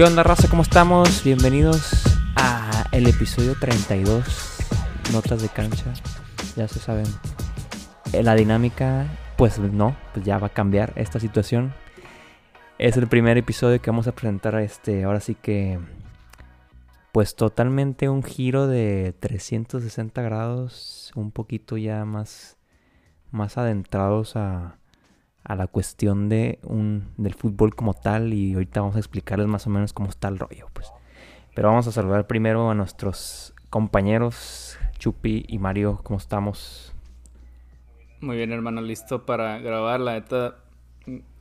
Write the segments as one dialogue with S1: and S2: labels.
S1: ¿Qué onda, raza? ¿Cómo estamos? Bienvenidos a el episodio 32, Notas de Cancha. Ya se saben. Eh, La dinámica, pues no, pues ya va a cambiar esta situación. Es el primer episodio que vamos a presentar este, ahora sí que, pues totalmente un giro de 360 grados, un poquito ya más, más adentrados a, a la cuestión de un, del fútbol como tal y ahorita vamos a explicarles más o menos cómo está el rollo, pues. Pero vamos a saludar primero a nuestros compañeros Chupi y Mario, ¿cómo estamos?
S2: Muy bien, hermano, listo para grabar. La neta,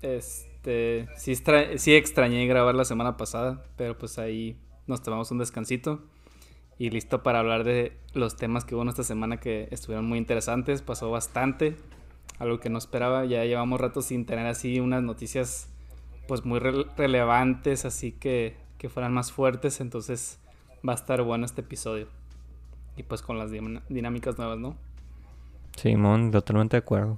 S2: este, sí, sí extrañé grabar la semana pasada, pero pues ahí nos tomamos un descansito. Y listo para hablar de los temas que hubo esta semana que estuvieron muy interesantes. Pasó bastante, algo que no esperaba. Ya llevamos rato sin tener así unas noticias pues muy re- relevantes, así que, que fueran más fuertes. Entonces va a estar bueno este episodio. Y pues con las dinámicas nuevas, ¿no?
S1: Simón, totalmente de acuerdo.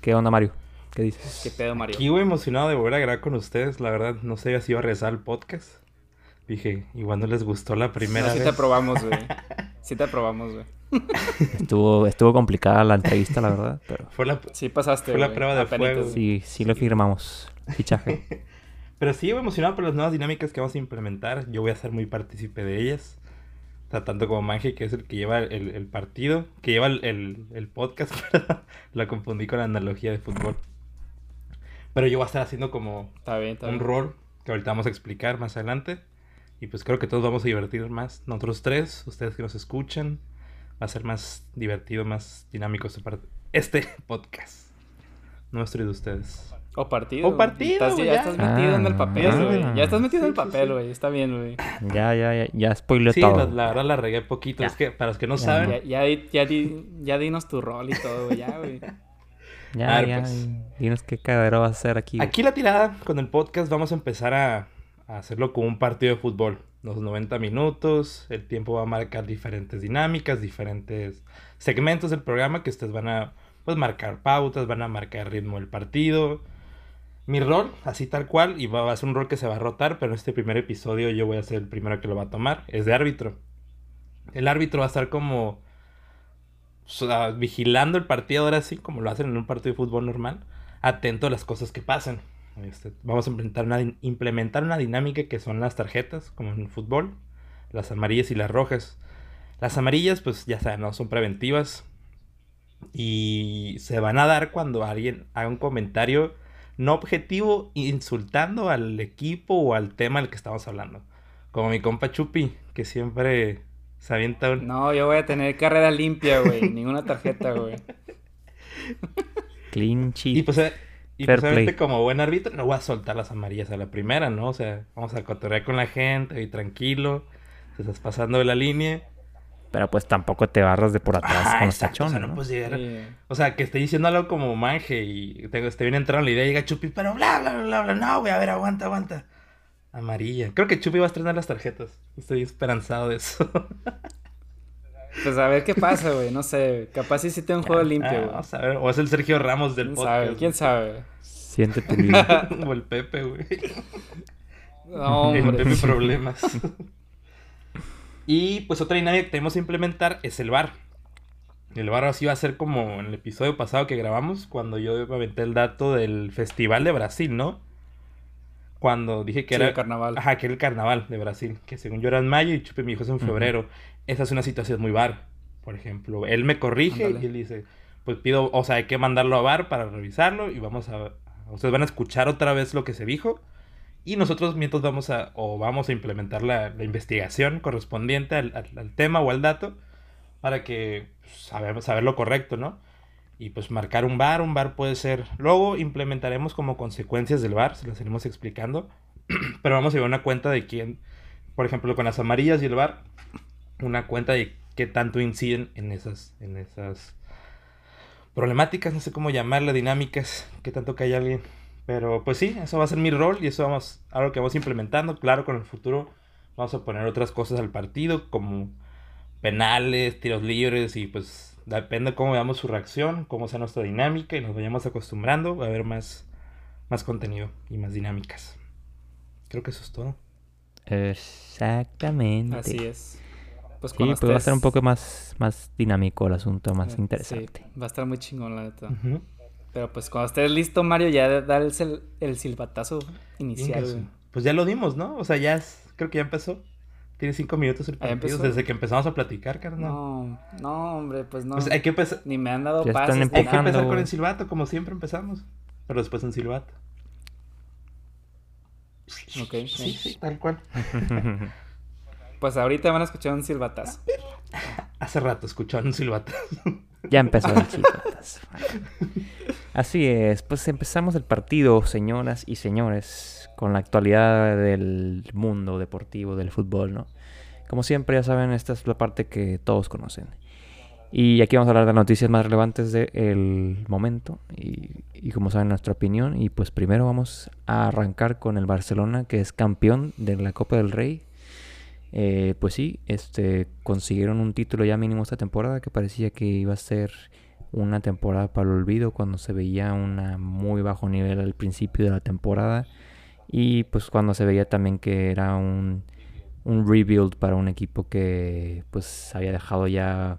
S1: ¿Qué onda, Mario? ¿Qué dices?
S2: ¿Qué pedo, Mario?
S3: Aquí, güey, emocionado de volver a grabar con ustedes. La verdad, no sé si iba a rezar el podcast. Dije, igual no les gustó la primera
S2: No, sí
S3: vez.
S2: te aprobamos, güey. Sí te aprobamos, güey.
S1: Estuvo, estuvo complicada la entrevista, la verdad, pero
S3: Fue la...
S2: Sí pasaste,
S3: Fue la prueba de
S2: Apenitas,
S3: fuego.
S1: sí, sí lo firmamos. Fichaje.
S3: Pero sí, güey, emocionado por las nuevas dinámicas que vamos a implementar. Yo voy a ser muy partícipe de ellas. O sea, tanto como Manje, que es el que lleva el, el partido, que lleva el, el- el podcast, perdón. La confundí con la analogía de fútbol. Pero yo voy a estar haciendo como
S2: Está bien, está
S3: un
S2: bien.
S3: rol que ahorita vamos a explicar más adelante. Y pues creo que todos vamos a divertir más. Nosotros tres, ustedes que nos escuchan, va a ser más divertido, más dinámico este, este podcast. Nuestro y de ustedes.
S2: O partido.
S3: O partido,
S2: Estás-
S3: güey,
S2: ya,
S3: ya.
S2: estás metido en el papel,
S1: Ah.
S2: güey. Ya estás metido en el
S3: Sí, sí,
S2: papel,
S3: sí.
S2: güey. Está bien, güey.
S1: Ya, ya, ya, ya spoileó
S3: Sí,
S1: todo.
S3: la, la verdad la regué poquito.
S1: Ya.
S3: Es que para los que no
S1: Ya.
S3: saben,
S2: Ya, ya, di- ya, di- ya dinos tu rol y todo, güey. Ya, güey.
S1: Ya,
S3: A ver,
S1: ya.
S3: pues.
S1: Dinos qué cagadero va a ser aquí.
S3: aquí la tirada con el podcast vamos a empezar a, hacerlo como un partido de fútbol. Los 90 minutos, el tiempo va a marcar diferentes dinámicas, diferentes segmentos del programa que ustedes van a pues marcar pautas, van a marcar el ritmo del partido. Mi rol, así tal cual, y va, a ser un rol que se va a rotar, pero en este primer episodio yo voy a ser el primero que lo va a tomar, es de árbitro. El árbitro va a estar como vigilando el partido ahora sí, como lo hacen en un partido de fútbol normal, atento a las cosas que pasan. Este, vamos a implementar una, implementar una dinámica que son las tarjetas, como en el fútbol, las amarillas y las rojas. Las amarillas, pues ya saben, no son preventivas y se van a dar cuando alguien haga un comentario no objetivo insultando al equipo o al tema del que estamos hablando. Como mi compa Chupi, que siempre se avienta un...
S2: No, yo voy a tener carrera limpia, güey. Ninguna tarjeta, güey.
S1: Clean
S3: Y
S1: sheet.
S3: pues, eh, y
S1: Fair
S3: pues
S1: play.
S3: como buen árbitro no voy a soltar las amarillas a la primera, ¿no? O sea, vamos a cotorrear con la gente y tranquilo. Te estás pasando de la línea.
S1: Pero pues tampoco te barras de por atrás
S3: Ah,
S1: con los
S3: exacto, o sea,
S1: tachones,
S3: no
S1: ¿no?
S3: puedes llegar-
S2: Sí.
S3: O sea, que esté diciendo algo como manje y te, esté bien entrando la idea y llega Chupi, pero bla, bla, bla, bla, bla. No, güey, a ver, aguanta, aguanta. Amarilla. Creo que Chupi va a estrenar las tarjetas. Estoy esperanzado de eso.
S2: Pues a ver qué pasa, güey. No sé. Capaz sí sí tengo un juego limpio,
S3: Ah,
S2: güey.
S3: vamos a ver. O es el Sergio Ramos del
S2: ¿Quién
S3: podcast.
S2: sabe? ¿Quién sabe?
S1: Siente tu vida.
S3: o el Pepe, güey.
S2: No,
S3: El. Pepe Problemas. y pues otra dinámica que tenemos que implementar es el bar. El bar así va a ser como en el episodio pasado que grabamos, cuando yo aventé el dato del Festival de Brasil, ¿no? Cuando dije que
S2: Sí,
S3: era...
S2: el carnaval.
S3: Ajá, que era el carnaval de Brasil, que según yo era en mayo y Chupe me dijo es en febrero. Esa es una situación muy bar, por ejemplo. Él me corrige
S2: Ándale.
S3: y él dice, pues pido, o sea, hay que mandarlo a bar para revisarlo y vamos a... Ustedes van a escuchar otra vez lo que se dijo y nosotros mientras vamos a, o vamos a implementar la, la investigación correspondiente al, al- al tema o al dato para que pues, saber, saber lo correcto, ¿no? Y pues marcar un bar, un bar puede ser... Luego implementaremos como consecuencias del bar, se las iremos explicando. Pero vamos a llevar una cuenta de quién, por ejemplo, con las amarillas y el bar, una cuenta de qué tanto inciden en esas, en esas problemáticas, no sé cómo llamarle, dinámicas, qué tanto que hay alguien. Pero pues sí, eso va a ser mi rol y eso vamos, algo que vamos implementando. Claro, con el futuro vamos a poner otras cosas al partido, como penales, tiros libres y pues depende cómo veamos su reacción, cómo sea nuestra dinámica y nos vayamos acostumbrando, va a haber más, más contenido y más dinámicas. Creo que eso es todo.
S1: Exactamente.
S2: Así es.
S1: Pues sí, pues va a ser un poco más, más dinámico el asunto, más interesante.
S2: va a estar muy chingón, la neta. Pero pues cuando estés listo, Mario, ya da el, el silbatazo inicial.
S3: Pues ya lo dimos, ¿no? O sea, ya creo que ya empezó. Tiene cinco minutos el partido desde que empezamos a platicar, carnal.
S2: No, no, hombre, pues no.
S3: Pues hay que empezar.
S2: Ni me han dado pases.
S3: Hay que empezar con el silbato, como siempre empezamos. Pero después en silbato.
S2: Ok.
S3: Sí, sí, tal cual.
S2: pues ahorita van a escuchar un silbatazo.
S3: Hace rato escucharon un silbatazo.
S1: Ya empezó el silbatazo. Así es, pues empezamos el partido, señoras y señores, con la actualidad del mundo deportivo, del fútbol, ¿no? Como siempre, ya saben, esta es la parte que todos conocen. Y aquí vamos a hablar de las noticias más relevantes del momento y, y, como saben nuestra opinión. Y pues primero vamos a arrancar con el Barcelona que es campeón de la Copa del Rey. Eh, pues sí, este, consiguieron un título ya mínimo esta temporada que parecía que iba a ser una temporada para el olvido cuando se veía un muy bajo nivel al principio de la temporada. Y pues cuando se veía también que era un, un rebuild para un equipo que pues había dejado ya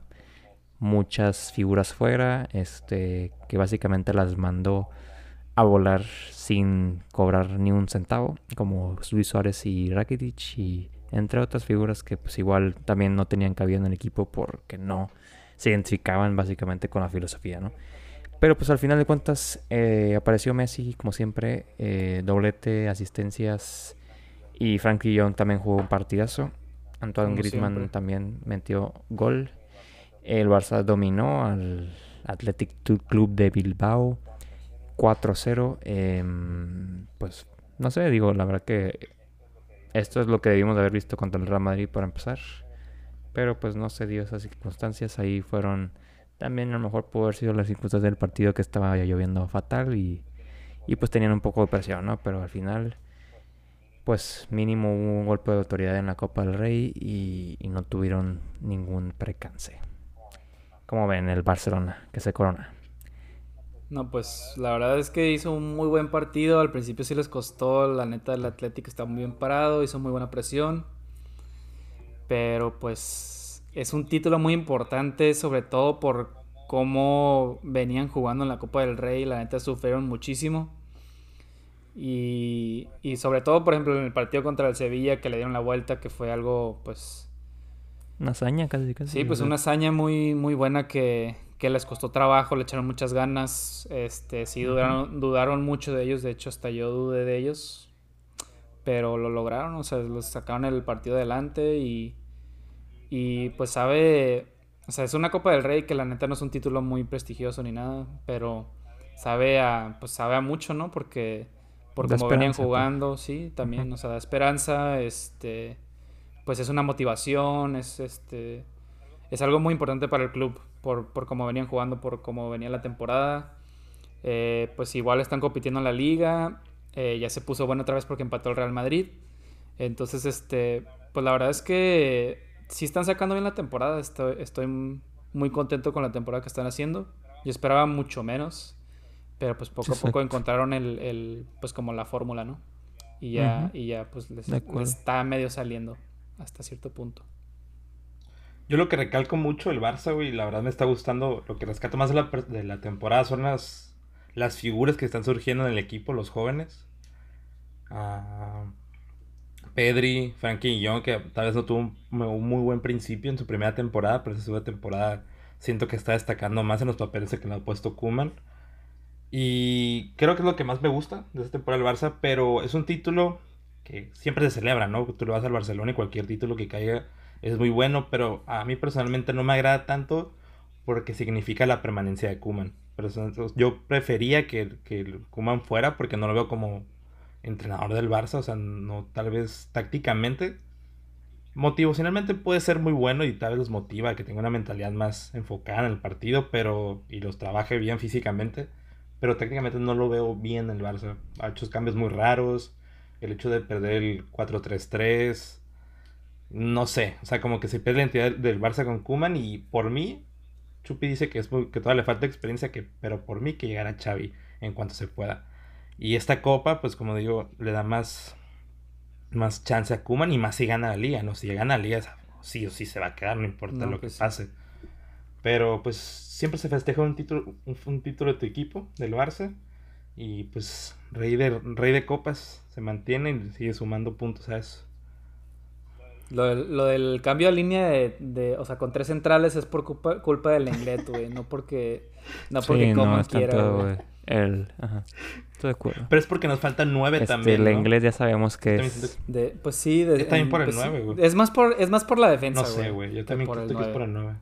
S1: muchas figuras fuera, este que básicamente las mandó a volar sin cobrar ni un centavo, como Luis Suárez y Rakitic y entre otras figuras que pues igual también no tenían cabida en el equipo porque no se identificaban básicamente con la filosofía, ¿no? Pero pues al final de cuentas eh, apareció Messi, como siempre, eh, doblete, asistencias y Frankie Young también jugó un partidazo. Antoine Griezmann también metió gol. El Barça dominó al Athletic Club de Bilbao 4-0. Em, pues no sé, digo, la verdad que esto es lo que debimos haber visto contra el Real Madrid para empezar. Pero pues no se dio esas circunstancias. Ahí fueron. También a lo mejor pudo haber sido las circunstancias del partido que estaba lloviendo fatal y, pues tenían un poco de presión, ¿no? Pero al final, pues mínimo hubo un golpe de autoridad en la Copa del Rey y, y no tuvieron ningún precance. Como ven, el Barcelona que se corona.
S2: No, pues la verdad es que hizo un muy buen partido. Al principio sí les costó, la neta, el Atlético está muy bien parado, hizo muy buena presión. Pero pues es un título muy importante, sobre todo por cómo venían jugando en la Copa del Rey. La neta sufrieron muchísimo. Y, y sobre todo, por ejemplo, en el partido contra el Sevilla, que le dieron la vuelta, que fue algo, pues...
S1: Una hazaña casi, casi.
S2: Sí, pues una hazaña muy, muy buena que, que les costó trabajo, le echaron muchas ganas. Este, sí, dudaron, dudaron mucho de ellos. De hecho, hasta yo dudé de ellos. Pero lo lograron, o sea, los sacaron el partido adelante y, y pues sabe, o sea, es una Copa del Rey que la neta no es un título muy prestigioso ni nada, pero sabe a, pues sabe a mucho, ¿no? Porque por venían pues. jugando, sí, también, o sea, da esperanza, este, pues es una motivación, es este, es algo muy importante para el club, por, por cómo venían jugando, por cómo venía la temporada. Eh, pues igual están compitiendo en la liga, eh, ya se puso bueno otra vez porque empató el Real Madrid. Entonces, este, pues la verdad es que si están sacando bien la temporada. Estoy, estoy muy contento con la temporada que están haciendo. Yo esperaba mucho menos, pero pues poco a poco encontraron el, el, pues como la fórmula, ¿no? Y ya, y ya pues les, está medio saliendo hasta cierto punto.
S3: Yo lo que recalco mucho el Barça, güey, la verdad me está gustando, lo que rescato más de la, de la temporada son las, las figuras que están surgiendo en el equipo, los jóvenes. Ah, Pedri, Frankie Young, que tal vez no tuvo un, muy buen principio en su primera temporada, pero esa segunda temporada siento que está destacando más en los papeles que le ha puesto Kuman. Y creo que es lo que más me gusta de esta temporada del Barça, pero es un título que siempre se celebra, ¿no? Tú le vas al Barcelona y cualquier título que caiga es muy bueno, pero a mí personalmente no me agrada tanto porque significa la permanencia de Kuman. Yo prefería que, que Kuman fuera porque no lo veo como entrenador del Barça, o sea, no tal vez tácticamente. Motivacionalmente puede ser muy bueno y tal vez los motiva que tenga una mentalidad más enfocada en el partido, pero y los trabaje bien físicamente, pero técnicamente no lo veo bien en el Barça. Ha hecho cambios muy raros, el hecho de perder el 4-3-3, no sé, o sea, como que se pierde la identidad del Barça con Kuman y por mí Chupi dice que es que todavía le falta experiencia, que, pero por mí que llegara Xavi en cuanto se pueda. Y esta copa, pues como digo, le da más, más chance a Kuman y más si gana la liga, ¿no? Si gana la liga, sí o sí se va a quedar, no importa
S2: No,
S3: lo que
S2: pues sí.
S3: pase. Pero pues siempre se festeja un título, un, un título de tu equipo, del Barça. Y pues rey de, rey de copas se mantiene y sigue sumando puntos a eso.
S2: Lo del, lo del cambio de línea de, de- o sea, con tres centrales es por culpa, culpa del Lenglet, güey, no porque, no porque
S1: sí, no es
S2: quiera,
S1: tanto
S2: güey.
S1: el... Ajá. Estoy de acuerdo.
S3: Pero es porque nos faltan nueve
S1: Este,
S3: también.
S1: el
S3: ¿no?
S1: inglés ya sabemos que es...
S2: De, pues sí, de,
S3: Yo también
S2: en-
S3: por el
S2: pues
S3: nueve, güey.
S2: Es más por, es más por la defensa,
S3: No sé, güey. Yo también creo que es por
S2: nueve.
S3: el 9.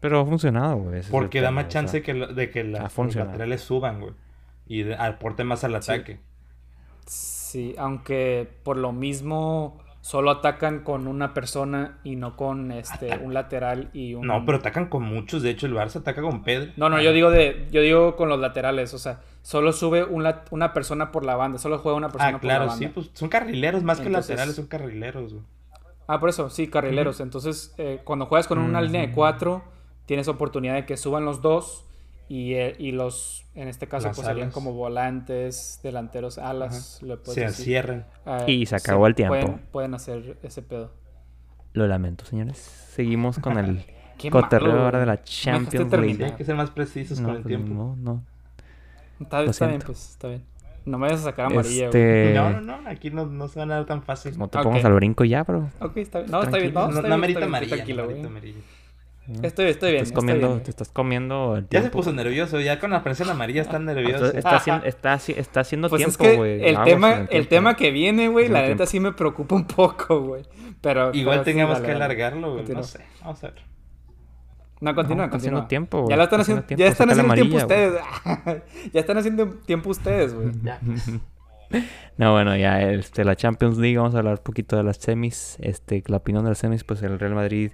S1: Pero ha funcionado, güey.
S3: Porque da
S1: tema,
S3: más
S1: o
S3: chance
S1: sea.
S3: que la- de que la- los laterales suban, güey. Y de- aporte más al
S2: Sí.
S3: ataque.
S2: Sí, aunque por lo mismo solo atacan con una persona y no con este un lateral y un
S3: No, pero atacan con muchos. De hecho, el Barça ataca con Pedro.
S2: No, no, yo digo de yo digo con los laterales, o sea, solo sube un una persona por la banda, solo juega una persona
S3: Ah,
S2: por la
S3: claro,
S2: banda.
S3: sí. Pues son carrileros. Más que laterales, son carrileros, güey.
S2: Ah, por eso, sí, carrileros. Entonces, eh, cuando juegas con una línea de cuatro, tienes oportunidad de que suban los dos y, eh, y los, en este caso,
S3: Las
S2: pues serían
S3: alas.
S2: como volantes, delanteros, alas, le puedes
S3: Se
S2: decir.
S3: encierran.
S2: Ah,
S1: Y se acabó el tiempo.
S2: Pueden, pueden hacer ese pedo.
S1: Lo lamento, señores. Seguimos con el cotorreo ahora de la.
S2: No
S1: Champions
S3: Sí.
S1: League.
S3: hay que ser más precisos
S1: No,
S3: con el
S1: pues,
S3: tiempo.
S1: no, no.
S2: Está,
S1: Lo
S2: está bien, pues, está bien. No me vayas a sacar amarilla, güey.
S1: Este...
S3: No, no, no. Aquí no, no se van a dar tan fácil.
S1: No te
S2: Ok.
S1: pongas al brinco ya, bro.
S2: Ok, está bien. No, está bien.
S1: Tranquilo.
S2: No,
S3: No,
S2: está
S3: no
S2: bien,
S3: amerita
S2: está bien,
S3: amarilla.
S2: tranquilo,
S3: no.
S2: Estoy, estoy bien,
S1: Estás
S2: está
S1: comiendo,
S2: bien.
S1: te estás comiendo el
S3: Ya se
S1: tiempo.
S3: puso nervioso. Ya con la prensa amarilla están nerviosos.
S1: Está, está, haciendo, está, haci- está haciendo
S2: Pues es
S1: tiempo,
S2: que el tema, el,
S1: tiempo.
S2: tema que viene, güey, la neta
S1: tiempo.
S2: sí me preocupa un poco, güey. Pero
S3: Igual
S2: sí,
S3: tengamos que alargarlo, güey. No sé. Vamos a ver.
S2: No, continúa,
S1: No, está haciendo
S2: continúa.
S1: tiempo,
S2: ya lo están
S1: está
S2: haciendo,
S1: haciendo
S2: ya están
S1: tiempo,
S2: haciendo tiempo ustedes. ya están haciendo tiempo ustedes, güey.
S3: Ya.
S1: No, bueno, ya este, la Champions League, vamos a hablar un poquito de las semis. Este, la opinión de las semis, pues el Real Madrid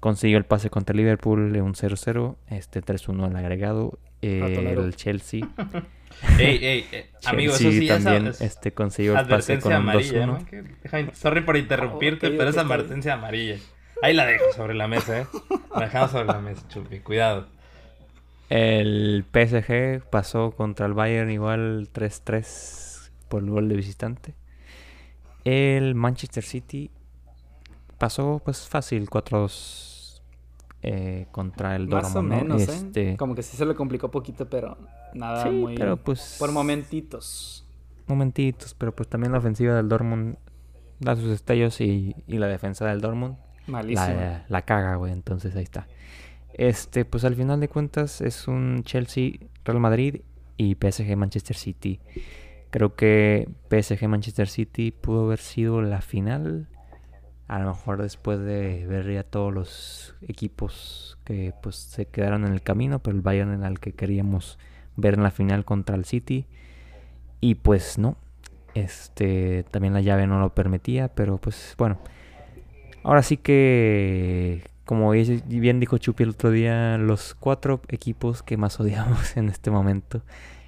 S1: consiguió el pase contra Liverpool en un 0-0, este 3-1 al agregado. Eh, el Chelsea,
S3: Ey, ey. Amigo, eso sí
S1: también
S3: es
S1: este, consiguió el pase con
S3: advertencia
S1: un
S3: amarilla.
S1: 2-1.
S3: ¿no? Que- sorry por interrumpirte,
S2: Ok,
S3: pero
S2: ok,
S3: es advertencia amarilla. Ahí la dejo sobre la mesa, ¿eh? La dejamos sobre la mesa, Chupi. Cuidado.
S1: El PSG pasó contra el Bayern igual 3-3 por el gol de visitante. El Manchester City pasó pues fácil 4-2 eh, contra el
S2: Más o menos,
S1: Este,
S2: ¿eh? Como que sí se le complicó poquito, pero nada
S1: sí,
S2: muy...
S1: pero pues
S2: Por momentitos.
S1: momentitos, pero pues también la ofensiva del Dortmund da sus destellos y, y la defensa del Dortmund
S2: Malísimo.
S1: la, la caga, güey. Entonces ahí está. Este, pues al final de cuentas es un Chelsea, Real Madrid y PSG Manchester City. Creo que PSG Manchester City pudo haber sido la final. A lo mejor después de ver ya todos los equipos que pues se quedaron en el camino, pero el Bayern era el que queríamos ver en la final contra el City. Y pues no. Este, también la llave no lo permitía, pero pues bueno. Ahora sí que, como bien dijo Chupi el otro día, los cuatro equipos que más odiamos en este momento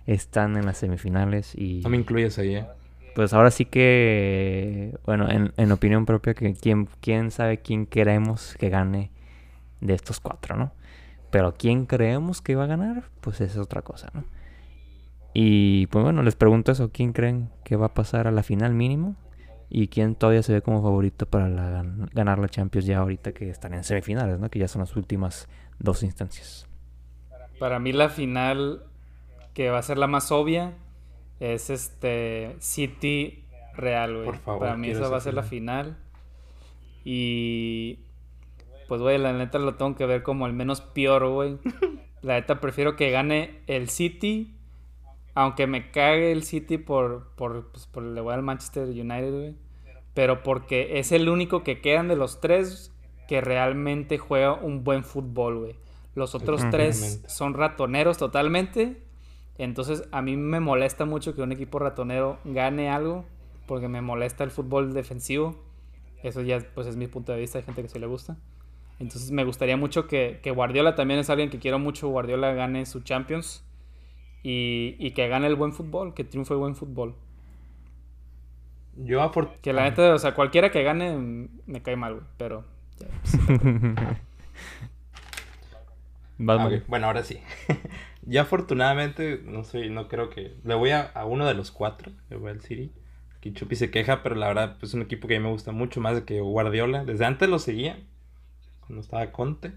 S1: están en las semifinales y
S3: No me incluyes ahí, ¿eh?
S1: Pues ahora sí que, bueno, en, en opinión propia, que quién, quién sabe quién queremos que gane de estos cuatro, ¿no? Pero quién creemos que va a ganar, pues es otra cosa, ¿no? Y pues bueno, les pregunto eso, ¿quién creen que va a pasar a la final mínimo? ¿Y quién todavía se ve como favorito para ganar la Champions ya ahorita que están en semifinales, ¿no? Que ya son las últimas dos instancias.
S2: Para mí la final que va a ser la más obvia es este City Real, güey.
S3: Por favor,
S2: Para mí esa va a ser la final. Y pues güey, la neta lo tengo que ver como el menos peor, güey. La neta prefiero que gane el City, aunque me cague el City por por pues, por le voy al Manchester United, güey. Pero porque es el único que quedan de los tres que realmente juega un buen fútbol, güey. Los otros tres son ratoneros totalmente. Entonces a mí me molesta mucho que un equipo ratonero gane algo porque me molesta el fútbol defensivo. Eso ya pues es mi punto de vista, hay gente que sí le gusta. Entonces me gustaría mucho que, que Guardiola también es alguien que quiero mucho, Guardiola gane su Champions y, y que gane el buen fútbol, que triunfe el buen fútbol.
S3: Yo afor-
S2: Que la neta, o sea, cualquiera que gane mm, me cae mal, güey, pero... ya, pues,
S3: Ah, Bueno, ahora sí. Yo afortunadamente no soy, no creo que. Le voy a, a uno de los cuatro. Le voy al City. Aquí Chupi se queja, pero la verdad pues, es un equipo que a mí me gusta mucho más de que Guardiola. Desde antes lo seguía, cuando estaba Conte.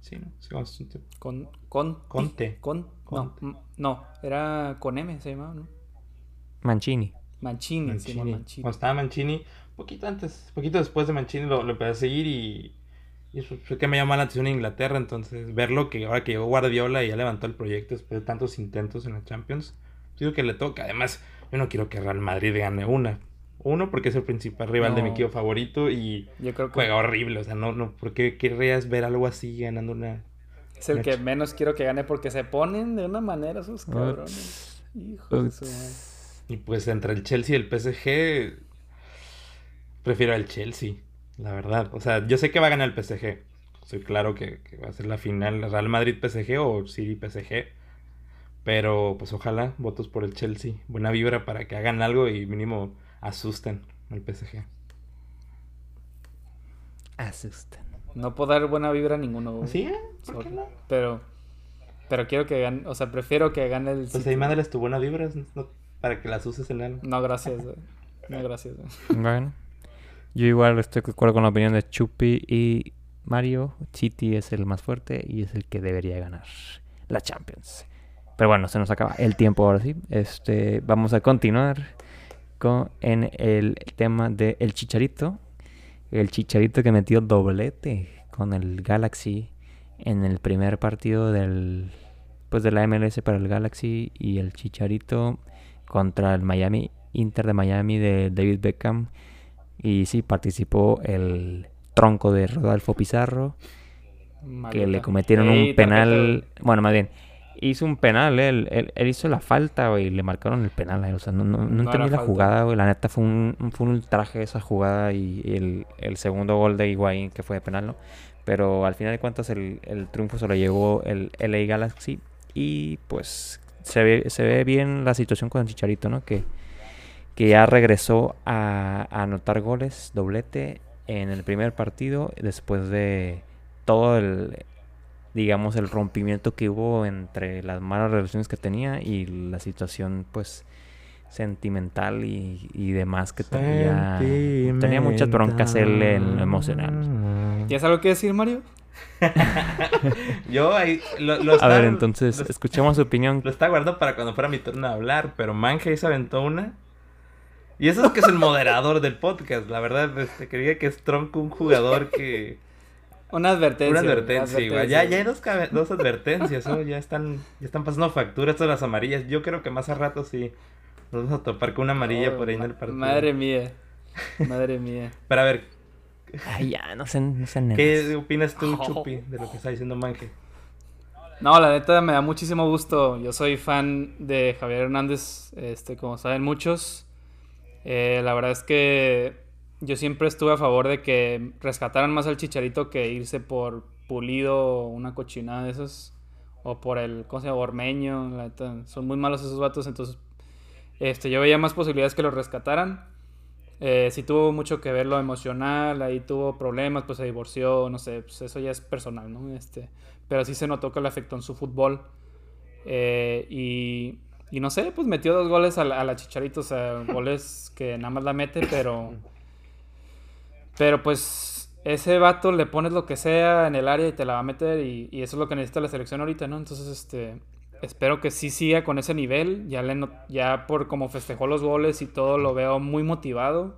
S3: Sí, ¿no? Sí.
S2: Con, con,
S3: Conte.
S2: Con, no,
S3: Conte.
S2: no, era con M se llamaba, ¿no?
S1: Mancini.
S2: Mancini,
S3: Mancini.
S2: Simón Mancini.
S3: Cuando estaba Mancini, poquito antes, poquito después de Mancini lo, lo empecé a seguir y, y eso fue que me llamó la atención en Inglaterra. Entonces, verlo que ahora que llegó Guardiola y ya levantó el proyecto después de tantos intentos en la Champions, digo que le toca. Además, yo no quiero que Real Madrid gane una. Uno, porque es el principal rival de mi equipo favorito y
S2: Yo creo que
S3: juega horrible. O sea, no, no, ¿por qué querrías ver algo así ganando una.
S2: es el que menos quiero que gane porque se ponen de una manera esos cabrones. Hijos de su madre.
S3: Y pues entre el Chelsea y el PSG, prefiero al Chelsea, la verdad. O sea, yo sé que va a ganar el PSG. Soy claro que, que va a ser la final Real Madrid-PSG o City-PSG. Pero pues ojalá, votos por el Chelsea. Buena vibra para que hagan algo y mínimo asusten al PSG.
S1: Asustan.
S2: No puedo dar buena vibra a ninguno. güey.
S3: ¿Sí? ¿Por qué no?
S2: Pero, pero quiero que gane, o sea, prefiero que gane el
S3: Pues
S2: City.
S3: ahí mándales tu buena vibra no- para que las uses en algo.
S2: No, gracias. güey. No, gracias. güey.
S1: Bueno. Yo igual estoy de acuerdo con la opinión de Chupi y Mario. City es el más fuerte y es el que debería ganar la Champions. Pero bueno, se nos acaba el tiempo ahora sí. Este, vamos a continuar con en el tema del el Chicharito. El Chicharito que metió doblete con el Galaxy en el primer partido del pues de la MLS para el Galaxy y el Chicharito contra el Miami Inter de Miami de David Beckham y sí participó el tronco de Rodolfo Pizarro que
S2: Maleta.
S1: le cometieron
S2: Ey,
S1: un penal,
S2: tarjeta,
S1: bueno, más bien hizo un penal, él, él, él hizo la falta, güey, y le marcaron el penal, eh, o sea, no, no, no
S2: No
S1: entendí la
S2: falta.
S1: jugada, güey, la neta fue un, fue un ultraje esa jugada y el, el segundo gol de Higuaín que fue de penal, ¿no? Pero al final de cuentas el, el triunfo se lo llevó el LA Galaxy y pues se ve, se ve bien la situación con el Chicharito, ¿no? Que, que ya regresó a, a anotar goles, doblete en el primer partido después de todo el, digamos, el rompimiento que hubo entre las malas relaciones que tenía y la situación, pues, sentimental y, y demás que tenía. Tenía muchas broncas él en lo emocional.
S2: ¿Tienes algo que decir, Mario?
S3: Yo ahí lo, lo
S1: A ver, entonces,
S3: lo-
S1: escuchemos su opinión.
S3: Lo estaba guardando para cuando fuera mi turno de hablar, pero Manje ahí se aventó una. Y eso es que es el moderador del podcast. La verdad, este, que diga que es tronco un jugador que.
S2: Una advertencia.
S3: Una advertencia, igual. Ya, ya hay dos, dos advertencias, ¿no? Ya están, ya están pasando facturas todas las amarillas. Yo creo que más a rato sí nos vamos a topar con una amarilla
S2: Oh,
S3: por ahí en el partido.
S2: Madre mía. Madre mía.
S3: Pero a ver,
S1: Ay, ya, no sé, no sé
S3: ¿qué opinas tú,
S2: Oh.
S3: Chupi, de lo que está diciendo Manje?
S2: No, la neta me da muchísimo gusto. Yo soy fan de Javier Hernández, este, como saben muchos. Eh, la verdad es que yo siempre estuve a favor de que rescataran más al Chicharito que irse por Pulido o una cochinada de esos. O por el, ¿cómo se llama? Ormeño. La son muy malos esos vatos, entonces este, yo veía más posibilidades que los rescataran. Eh, sí tuvo mucho que ver lo emocional, ahí tuvo problemas, pues se divorció, no sé, pues eso ya es personal, ¿no? Este, pero sí se notó que le afectó en su fútbol. Eh, y, y no sé, pues metió dos goles a la, a Chicharito, o sea, goles que nada más la mete, pero... Pero pues ese vato le pones lo que sea en el área y te la va a meter y, eso es lo que necesita la selección ahorita, ¿no? Entonces, este... Espero que sí siga con ese nivel. Ya, le ya por como festejó los goles y todo, lo veo muy motivado.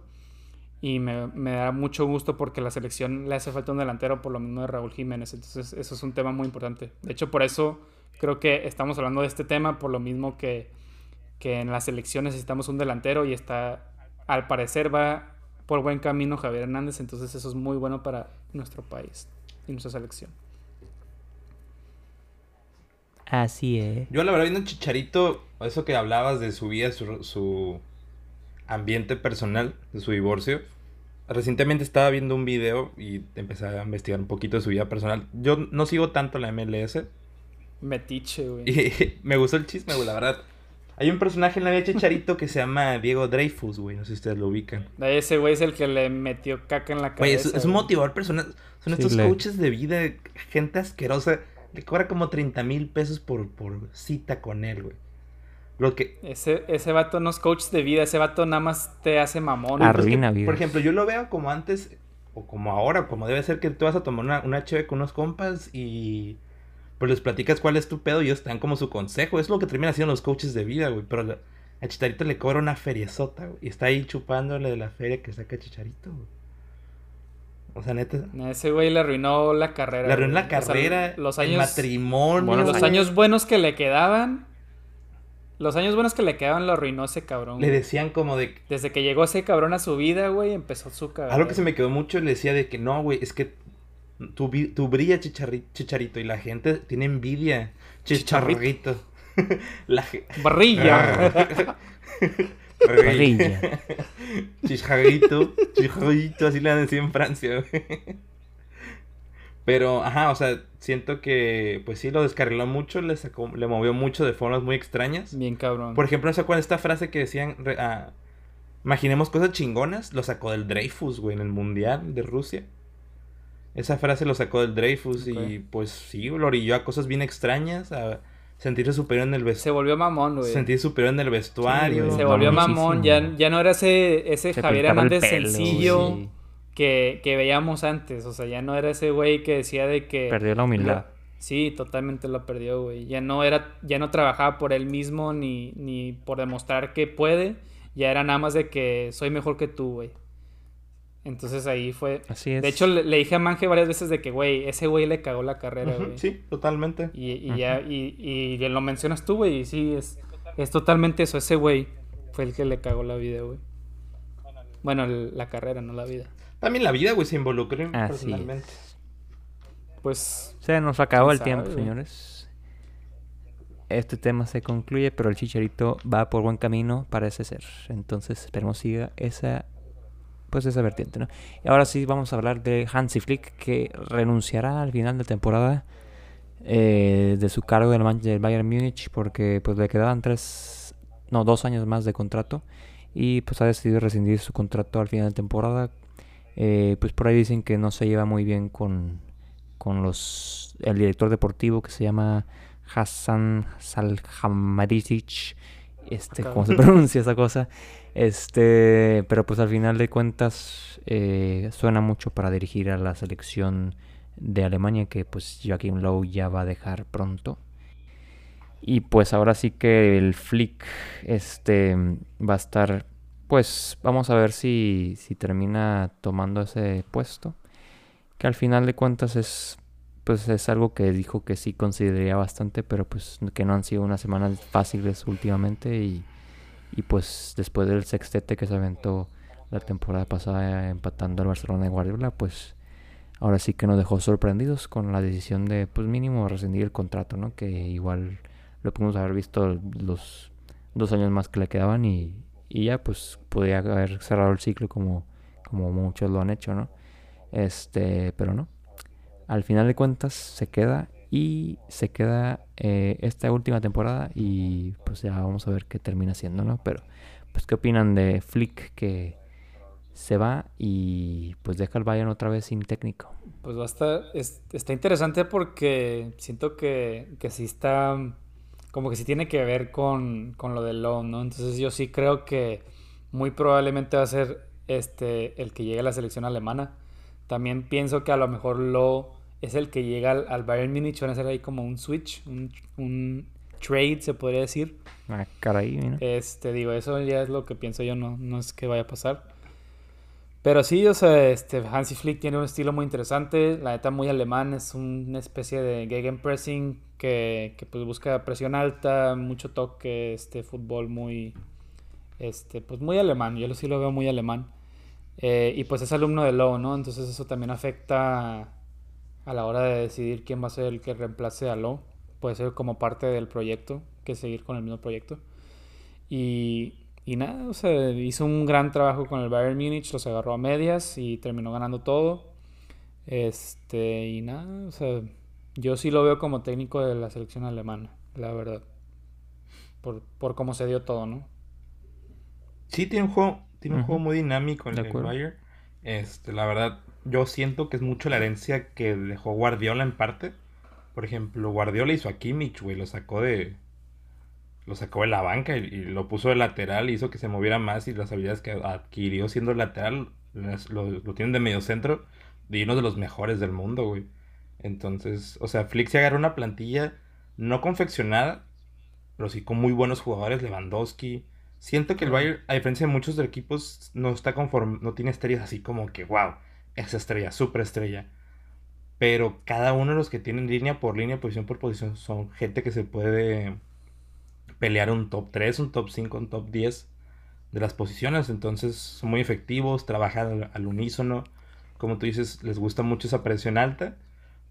S2: Y me, me da mucho gusto porque la selección le hace falta un delantero por lo mismo de Raúl Jiménez. Entonces, eso es un tema muy importante. De hecho, por eso creo que estamos hablando de este tema, por lo mismo que, que en la selección necesitamos un delantero y está, al parecer, va por buen camino Javier Hernández. Entonces, eso es muy bueno para nuestro país y nuestra selección.
S1: Así es.
S3: Yo la verdad viendo Chicharito, eso que hablabas de su vida, su, su ambiente personal, de su divorcio. Recientemente estaba viendo un video y empecé a investigar un poquito de su vida personal. Yo no sigo tanto la MLS
S2: Metiche, güey.
S3: y me gustó el chisme, güey, la verdad. Hay un personaje en la vida de Chicharito que se llama Diego Dreyfus, güey, no sé si ustedes lo ubican.
S2: Ese güey es el que le metió caca en la
S3: Güey,
S2: cabeza.
S3: es, es un
S2: güey.
S3: motivador personal. Son
S1: Sí,
S3: estos
S1: le-
S3: coaches de vida, gente asquerosa. Le cobra como 30 mil pesos por, por cita con él, güey. Lo que...
S2: Ese, ese vato no es coach de vida, ese vato nada más te hace mamón.
S1: Arruina
S3: Por
S1: vidas.
S3: ejemplo, yo lo veo como antes, o como ahora, como debe ser que tú vas a tomar una, una cheve con unos compas y pues les platicas cuál es tu pedo y ellos te dan como su consejo. Es lo que terminan haciendo los coaches de vida, güey. Pero a Chicharito le cobra una feriezota, güey. Y está ahí chupándole de la feria que saca Chicharito, güey. O sea, neta.
S2: Ese güey le arruinó la carrera.
S3: Le arruinó la
S2: güey. O sea,
S3: carrera,
S2: los
S3: el
S2: años,
S3: matrimonio.
S1: Bueno,
S2: los
S3: güey.
S2: años buenos que le quedaban. Los años buenos que le quedaban lo arruinó ese cabrón.
S3: Le decían como de...
S2: Desde que llegó ese cabrón a su vida, güey, empezó su cabrón.
S3: Algo que se me quedó mucho, le decía de que no, güey, es que tú, tú chicharri- chicharito y la gente tiene envidia. Chicharrito. la ge-
S2: Barrilla.
S1: Parrilla.
S3: Chicharrito, chicharrito, así le han decía en Francia. Pero, ajá, o sea, siento que, pues sí, lo descarriló mucho, le sacó, le movió mucho de formas muy extrañas.
S2: Bien cabrón.
S3: Por ejemplo, ¿no se acuerdan esta frase que decían, re- ah, imaginemos cosas chingonas? Lo sacó del Dreyfus, güey, en el Mundial de Rusia. Esa frase lo sacó del Dreyfus y pues sí, lo orilló a cosas bien extrañas, a sentirse superior en el
S2: Se
S3: vestuario.
S2: volvió mamón, güey.
S3: Sentirse superior en el vestuario.
S1: güey.
S2: Se volvió mamón. Ya, ya no era ese, ese
S1: Se
S2: Javier Hernández sencillo
S1: sí.
S2: que, que veíamos antes. O sea, ya no era ese güey que decía de que.
S1: Perdió la humildad.
S2: Sí, totalmente lo perdió, güey. Ya no era, ya no trabajaba por él mismo ni, ni por demostrar que puede. Ya era nada más de que soy mejor que tú, güey. Entonces ahí fue.
S1: Así es.
S2: De hecho, le, le dije a Manje varias veces de que, güey, ese güey le cagó la carrera, güey.
S3: sí, totalmente.
S2: Y, y ya, y, y lo mencionas tú, güey, y sí, es, es totalmente eso. Ese güey fue el que le cagó la vida, güey. Bueno, el- la carrera, no la vida.
S3: También la vida, güey, se involucró personalmente.
S1: es.
S2: Pues,
S1: Se nos acabó
S2: ¿Quién
S1: el
S2: sabe,
S1: tiempo,
S2: güey?
S1: señores. Este tema se concluye, pero el chicharito va por buen camino, parece ser. Entonces, esperemos siga esa pues esa vertiente, ¿no? Y ahora sí vamos a hablar de Hansi Flick, que renunciará al final de temporada eh, de su cargo del, Man- del Bayern Múnich, porque pues le quedaban tres, no, dos años más de contrato, y pues ha decidido rescindir su contrato al final de temporada. Eh, pues por ahí dicen que no se lleva muy bien con, con los el director deportivo que se llama Hassan Salhamadic este cómo se pronuncia esa cosa este pero pues al final de cuentas eh, suena mucho para dirigir a la selección de Alemania que pues Joachim Low ya va a dejar pronto. Y pues ahora sí que el Flick este va a estar pues vamos a ver si si termina tomando ese puesto que al final de cuentas es pues es algo que dijo que sí consideraría bastante, pero pues que no han sido unas semanas fáciles últimamente y, y pues después del sextete que se aventó la temporada pasada empatando al Barcelona de Guardiola, pues ahora sí que nos dejó sorprendidos con la decisión de pues mínimo rescindir el contrato, ¿no? Que igual lo pudimos haber visto los dos años más que le quedaban y, y ya pues podía haber cerrado el ciclo como, como muchos lo han hecho, ¿no? Este, pero no. Al final de cuentas se queda y se queda eh, esta última temporada y pues ya vamos a ver qué termina siendo, ¿no? Pero pues qué opinan de Flick que se va y pues deja al Bayern otra vez sin técnico.
S2: pues va a estar, es- está interesante porque siento que, que sí está, como que sí tiene que ver con, con lo del Low, ¿no? Entonces yo sí creo que muy probablemente va a ser este el que llegue a la selección alemana. También pienso que a lo mejor Low es el que llega al, al Bayern Múnich, van a hacer ahí como un switch, un, un trade, se podría decir.
S1: Ah, caray.
S2: Este, digo, eso ya es lo que pienso yo, no, no es que vaya a pasar. Pero sí, o sea, este, Hansi Flick tiene un estilo muy interesante, la neta muy alemán, es una especie de gegenpressing que, que pues busca presión alta, mucho toque, este fútbol muy, este, pues muy alemán, yo sí lo veo muy alemán. Eh, y pues es alumno de Lowe, ¿no? Entonces eso también afecta a la hora de decidir quién va a ser el que reemplace a Lowe. Puede ser como parte del proyecto, que seguir con el mismo proyecto. Y, y nada, o sea, hizo un gran trabajo con el Bayern Múnich, los agarró a medias y terminó ganando todo. Este, y nada, o sea, yo sí lo veo como técnico de la selección alemana, la verdad. Por, por cómo se dio todo, ¿no?
S3: Sí, tiene un juego, tiene un juego muy dinámico en
S1: De
S3: el. Bayern. Este, la verdad, yo siento que es mucho la herencia que dejó Guardiola en parte. Por ejemplo, Guardiola hizo a Kimmich, güey, lo sacó de lo sacó de la banca y, lo puso de lateral, hizo que se moviera más y las habilidades que adquirió siendo lateral lo, lo tienen de medio centro y uno de los mejores del mundo, güey. Entonces, o sea, Flick se agarró una plantilla no confeccionada, pero sí con muy buenos jugadores, Lewandowski. Siento que el Bayern, a diferencia de muchos de equipos, no está conforme, no tiene estrellas así como que, wow, esa estrella, super estrella. Pero cada uno de los que tienen línea por línea, posición por posición, son gente que se puede pelear un top 3, un top 5, un top 10 de las posiciones. Entonces son muy efectivos, trabajan al, unísono. Como tú dices, les gusta mucho esa presión alta,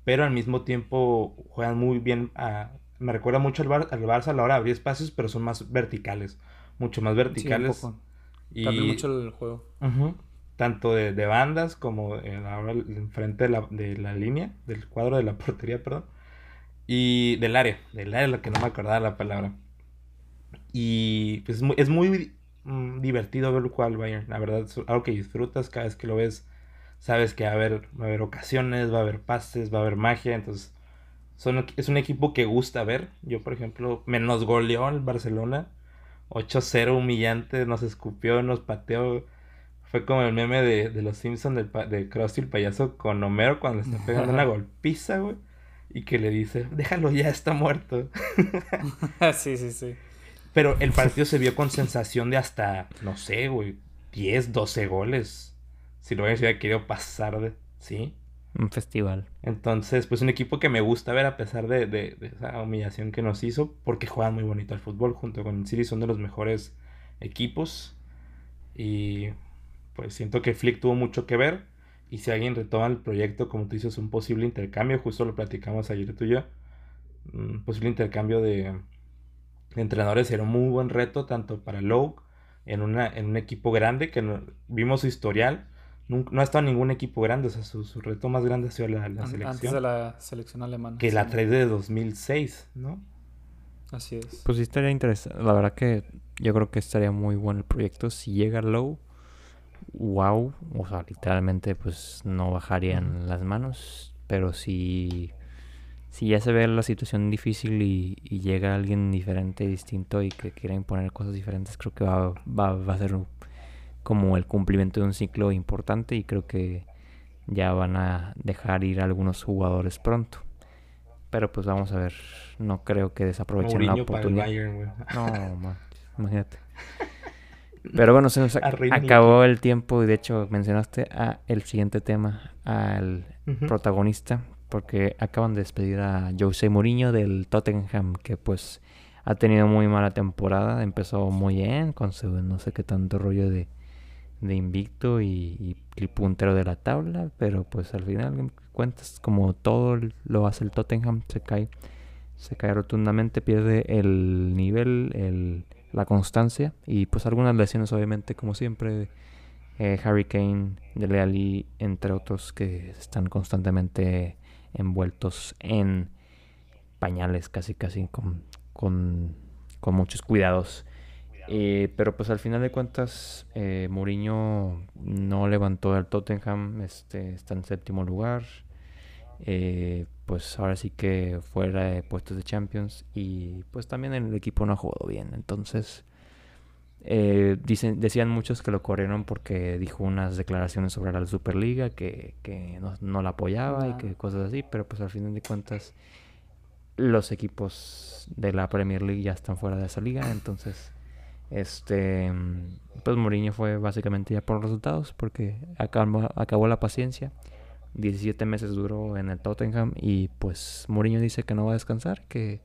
S3: pero al mismo tiempo juegan muy bien. A, me recuerda mucho al, Bar, al Barça a la hora de abrir espacios, pero son más verticales, mucho más verticales.
S2: y mucho el juego.
S3: Tanto de, bandas como en, ahora enfrente de la, de la línea, del cuadro de la portería, perdón. Y del área, del área, lo que no me acordaba la palabra. Y pues, es muy, es muy mm, divertido ver al Bayern. La verdad, es algo que disfrutas cada vez que lo ves. Sabes que va a haber, va a haber ocasiones, va a haber pases, va a haber magia. Entonces, son, es un equipo que gusta ver. Yo, por ejemplo, menos goleó al Barcelona. 8-0 humillante, nos escupió, nos pateó. Fue como el meme de, de los Simpsons de, de Krusty el payaso con Homero cuando le está pegando una golpiza, güey. Y que le dice, déjalo ya, está muerto.
S2: sí, sí, sí.
S3: Pero el partido se vio con sensación de hasta, no sé, güey, 10, 12 goles. Si lo hubiera querido pasar de. ¿Sí?
S1: Un festival.
S3: Entonces, pues un equipo que me gusta ver a pesar de, de, esa humillación que nos hizo, porque juegan muy bonito al fútbol, junto con el City son de los mejores equipos. Y pues siento que Flick tuvo mucho que ver. Y si alguien retoma el proyecto, como tú dices, un posible intercambio, justo lo platicamos ayer tú y yo, un posible intercambio de, entrenadores era un muy buen reto tanto para Lowe en, una, en un equipo grande que vimos su historial. No, ha estado en ningún equipo grande, o sea, su, reto más grande ha sido la, selección.
S2: Antes de la selección alemana.
S3: Que la trae de 2006, ¿no?
S2: Así es.
S1: Pues sí estaría interesante. La verdad que yo creo que estaría muy bueno el proyecto. Si llega Lowe, wow. O sea, literalmente pues no bajarían las manos. Pero si si ya se ve la situación difícil y, llega alguien diferente, distinto y que quiera imponer cosas diferentes, creo que va, va, a ser como el cumplimiento de un ciclo importante y creo que ya van a dejar ir algunos jugadores pronto. Pero pues vamos a ver, no creo que desaprovechen la oportunidad. no, imagínate. Pero bueno, se nos acabó el tiempo y de hecho mencionaste a el siguiente tema, al protagonista, porque acaban de despedir a Jose Mourinho del Tottenham, que pues ha tenido muy mala temporada, empezó muy bien con su no sé qué tanto rollo de, de invicto y, el puntero de la tabla, pero pues al final cuentas como todo lo hace el Tottenham, se cae, se cae rotundamente, pierde el nivel, el, la constancia y pues algunas lesiones obviamente como siempre. Eh, Harry Kane, Dele Alli, entre otros que están constantemente envueltos en pañales casi casi con, con, muchos cuidados. Eh, pero pues al final de cuentas, eh, Mourinho no levantó el Tottenham, este, está en séptimo lugar. Eh, pues ahora sí que fuera de puestos de Champions y pues también el equipo no ha jugado bien. Entonces, eh, dicen, decían muchos que lo corrieron porque dijo unas declaraciones sobre la Superliga que, que no, la apoyaba y que cosas así, pero pues al final de cuentas los equipos de la Premier League ya están fuera de esa liga, entonces este pues Mourinho fue básicamente ya por los resultados porque acabó, acabó la paciencia. 17 meses duró en el Tottenham y pues Mourinho dice que no va a descansar, que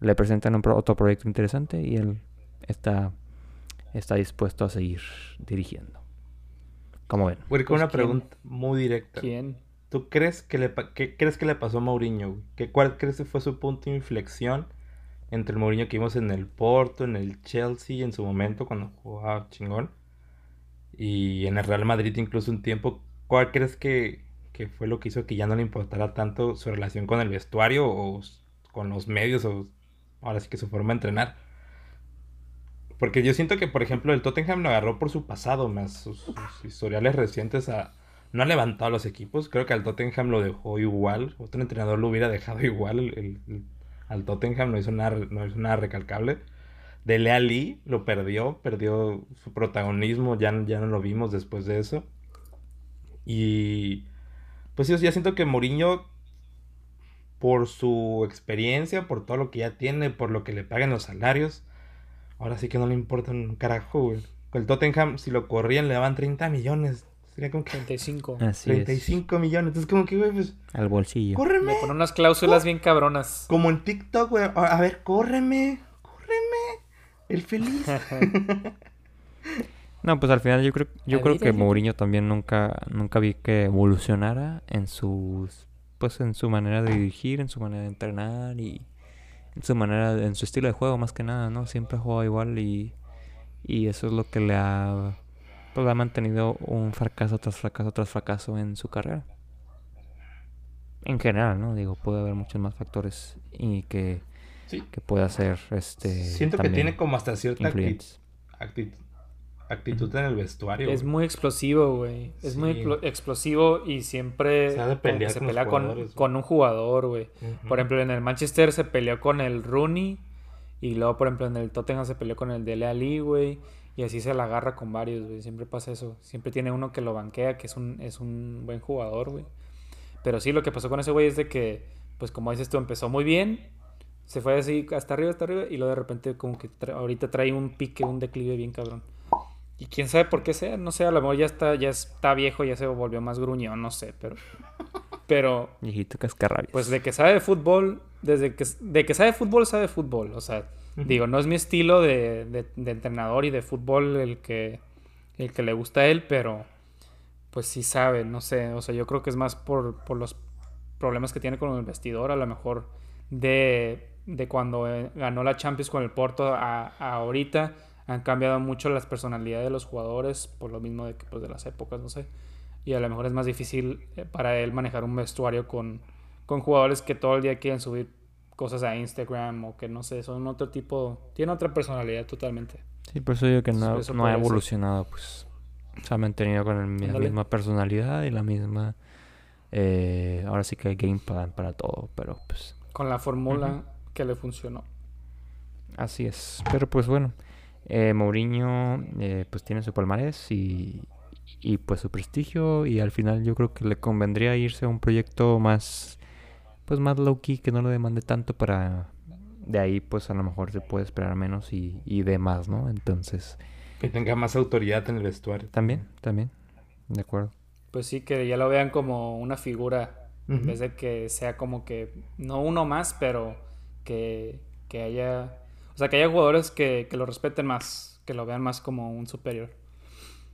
S1: le presentan un otro proyecto interesante y él está está dispuesto a seguir dirigiendo. ¿Cómo ven?
S3: Voy con pues, una pregunta muy directa.
S2: ¿Quién?
S3: ¿Tú crees que le, qué crees que le pasó a Mourinho? ¿Qué, ¿Cuál crees que fue su punto de inflexión entre el Mourinho que vimos en el Porto, en el Chelsea en su momento cuando jugaba chingón? Y en el Real Madrid incluso un tiempo. ¿Cuál crees que, que fue lo que hizo que ya no le importara tanto su relación con el vestuario o con los medios o ahora sí que su forma de entrenar? Porque yo siento que, por ejemplo, el Tottenham lo agarró por su pasado, más sus, historiales recientes a... No ha levantado los equipos. Creo que al Tottenham lo dejó igual. Otro entrenador lo hubiera dejado igual. El, al Tottenham no hizo, nada, no hizo nada recalcable. Dele Ali lo perdió, perdió su protagonismo, ya, ya no lo vimos después de eso. Y pues yo ya siento que Mourinho, por su experiencia, por todo lo que ya tiene, por lo que le pagan los salarios, ahora sí que no le importa un carajo, güey. El Tottenham, si lo corrían, le daban 30 millones. Sería como que
S2: 35.
S1: Así
S3: 35 millones. Entonces, como que, güey, pues,
S1: es. Al bolsillo.
S3: córreme.
S2: Le ponen unas cláusulas bien cabronas.
S3: Como en TikTok, güey. A a ver, córreme, córreme. El feliz.
S1: No, pues al final yo creo, yo creo que. Mourinho también nunca, nunca vi que evolucionara en sus, pues en su manera de dirigir, en su manera de entrenar y en su manera, en su estilo de juego más que nada, ¿no? Siempre ha jugado igual y, y eso es lo que le ha, pues le ha mantenido un fracaso tras fracaso tras fracaso en su carrera. En general, ¿no? Digo, puede haber muchos más factores y que,
S3: Sí.
S1: que pueda ser, este,
S3: Siento que tiene como hasta cierta acti-
S1: influyentes.
S3: Acti- actitud en el vestuario.
S2: Es
S3: güey.
S2: muy explosivo, güey. Es muy
S3: Sí.
S2: explosivo y siempre
S3: Se pelear con
S2: pelea con, un jugador, güey. Por ejemplo, en el Manchester se peleó con el Rooney. Y luego, por ejemplo, en el Tottenham se peleó con el Dele Ali, güey. Y así se la agarra con varios, güey. Siempre pasa eso. Siempre tiene uno que lo banquea, que es un, es un buen jugador, güey. Pero sí, lo que pasó con ese güey es de que, pues como dices tú, empezó muy bien. Se fue así hasta arriba, hasta arriba. Y luego de repente como que tra- ahorita trae un pique, un declive bien cabrón. Y quién sabe por qué sea. No sé, a lo mejor ya está, ya está viejo, ya se volvió más gruñón, no sé. Pero... Pero
S1: Viejito cascarrabias.
S2: pues de que sabe de fútbol, desde que, de que sabe fútbol, sabe fútbol. O sea, digo, no es mi estilo de, de- de entrenador y de fútbol el que, el que le gusta a él, pero pues sí sabe, no sé. O sea, yo creo que es más por, por los problemas que tiene con el vestidor, a lo mejor de, de cuando eh, ganó la Champions con el Porto a, a ahorita. Han cambiado mucho las personalidades de los jugadores, por lo mismo de, que, pues, de las épocas, no sé. Y a lo mejor es más difícil eh, para él manejar un vestuario con, con jugadores que todo el día quieren subir cosas a Instagram o que no sé, son otro tipo, tiene otra personalidad totalmente.
S1: Sí, por eso digo que no,
S2: Eso
S1: no ha
S2: podría ser.
S1: evolucionado, pues. Se ha mantenido con el- la misma personalidad y la misma. eh, ahora sí que hay game plan para todo, pero pues.
S2: Con la fórmula que le funcionó.
S1: Así es. Pero pues bueno. Eh, Mourinho, eh, pues tiene su palmarés y, y pues su prestigio. Y al final yo creo que le convendría irse a un proyecto más. Pues más low key, que no lo demande tanto para. De ahí, pues a lo mejor se puede esperar menos y, y de más, ¿no? Entonces.
S3: Que tenga más autoridad en el vestuario.
S1: También, también. De acuerdo.
S2: Pues sí, que ya lo vean como una figura, en vez de que sea como que, no uno más, pero que, que haya, o sea, que haya jugadores que, que lo respeten más, que lo vean más como un superior.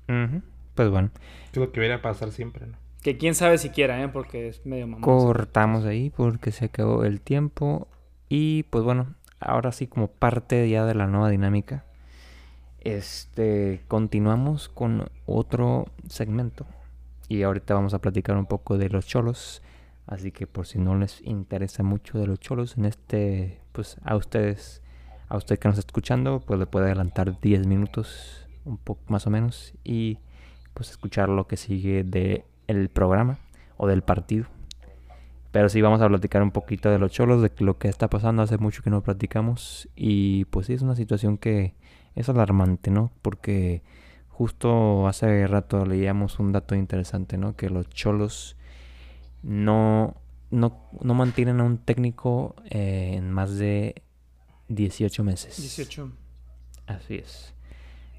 S1: Ujú. Pues bueno,
S3: Es lo que debería pasar siempre, ¿no?
S2: Que quién sabe siquiera, ¿eh? Porque es medio mamón.
S1: cortamos ahí porque se acabó el tiempo. Y pues bueno, ahora sí como parte ya de la nueva dinámica. Este, continuamos con otro segmento. Y ahorita vamos a platicar un poco de los cholos. Así que por si no les interesa mucho de los cholos, en este, pues a ustedes, a usted que nos está escuchando, pues le puede adelantar 10 minutos, un poco más o menos, y pues escuchar lo que sigue de el programa o del partido. Pero sí vamos a platicar un poquito de los cholos, de lo que está pasando. Hace mucho que no platicamos. Y pues sí, es una situación que es alarmante, ¿no? Porque justo hace rato leíamos un dato interesante, ¿no? Que los cholos no, no, no mantienen a un técnico eh, en más de 18 meses.
S2: 18.
S1: Así es.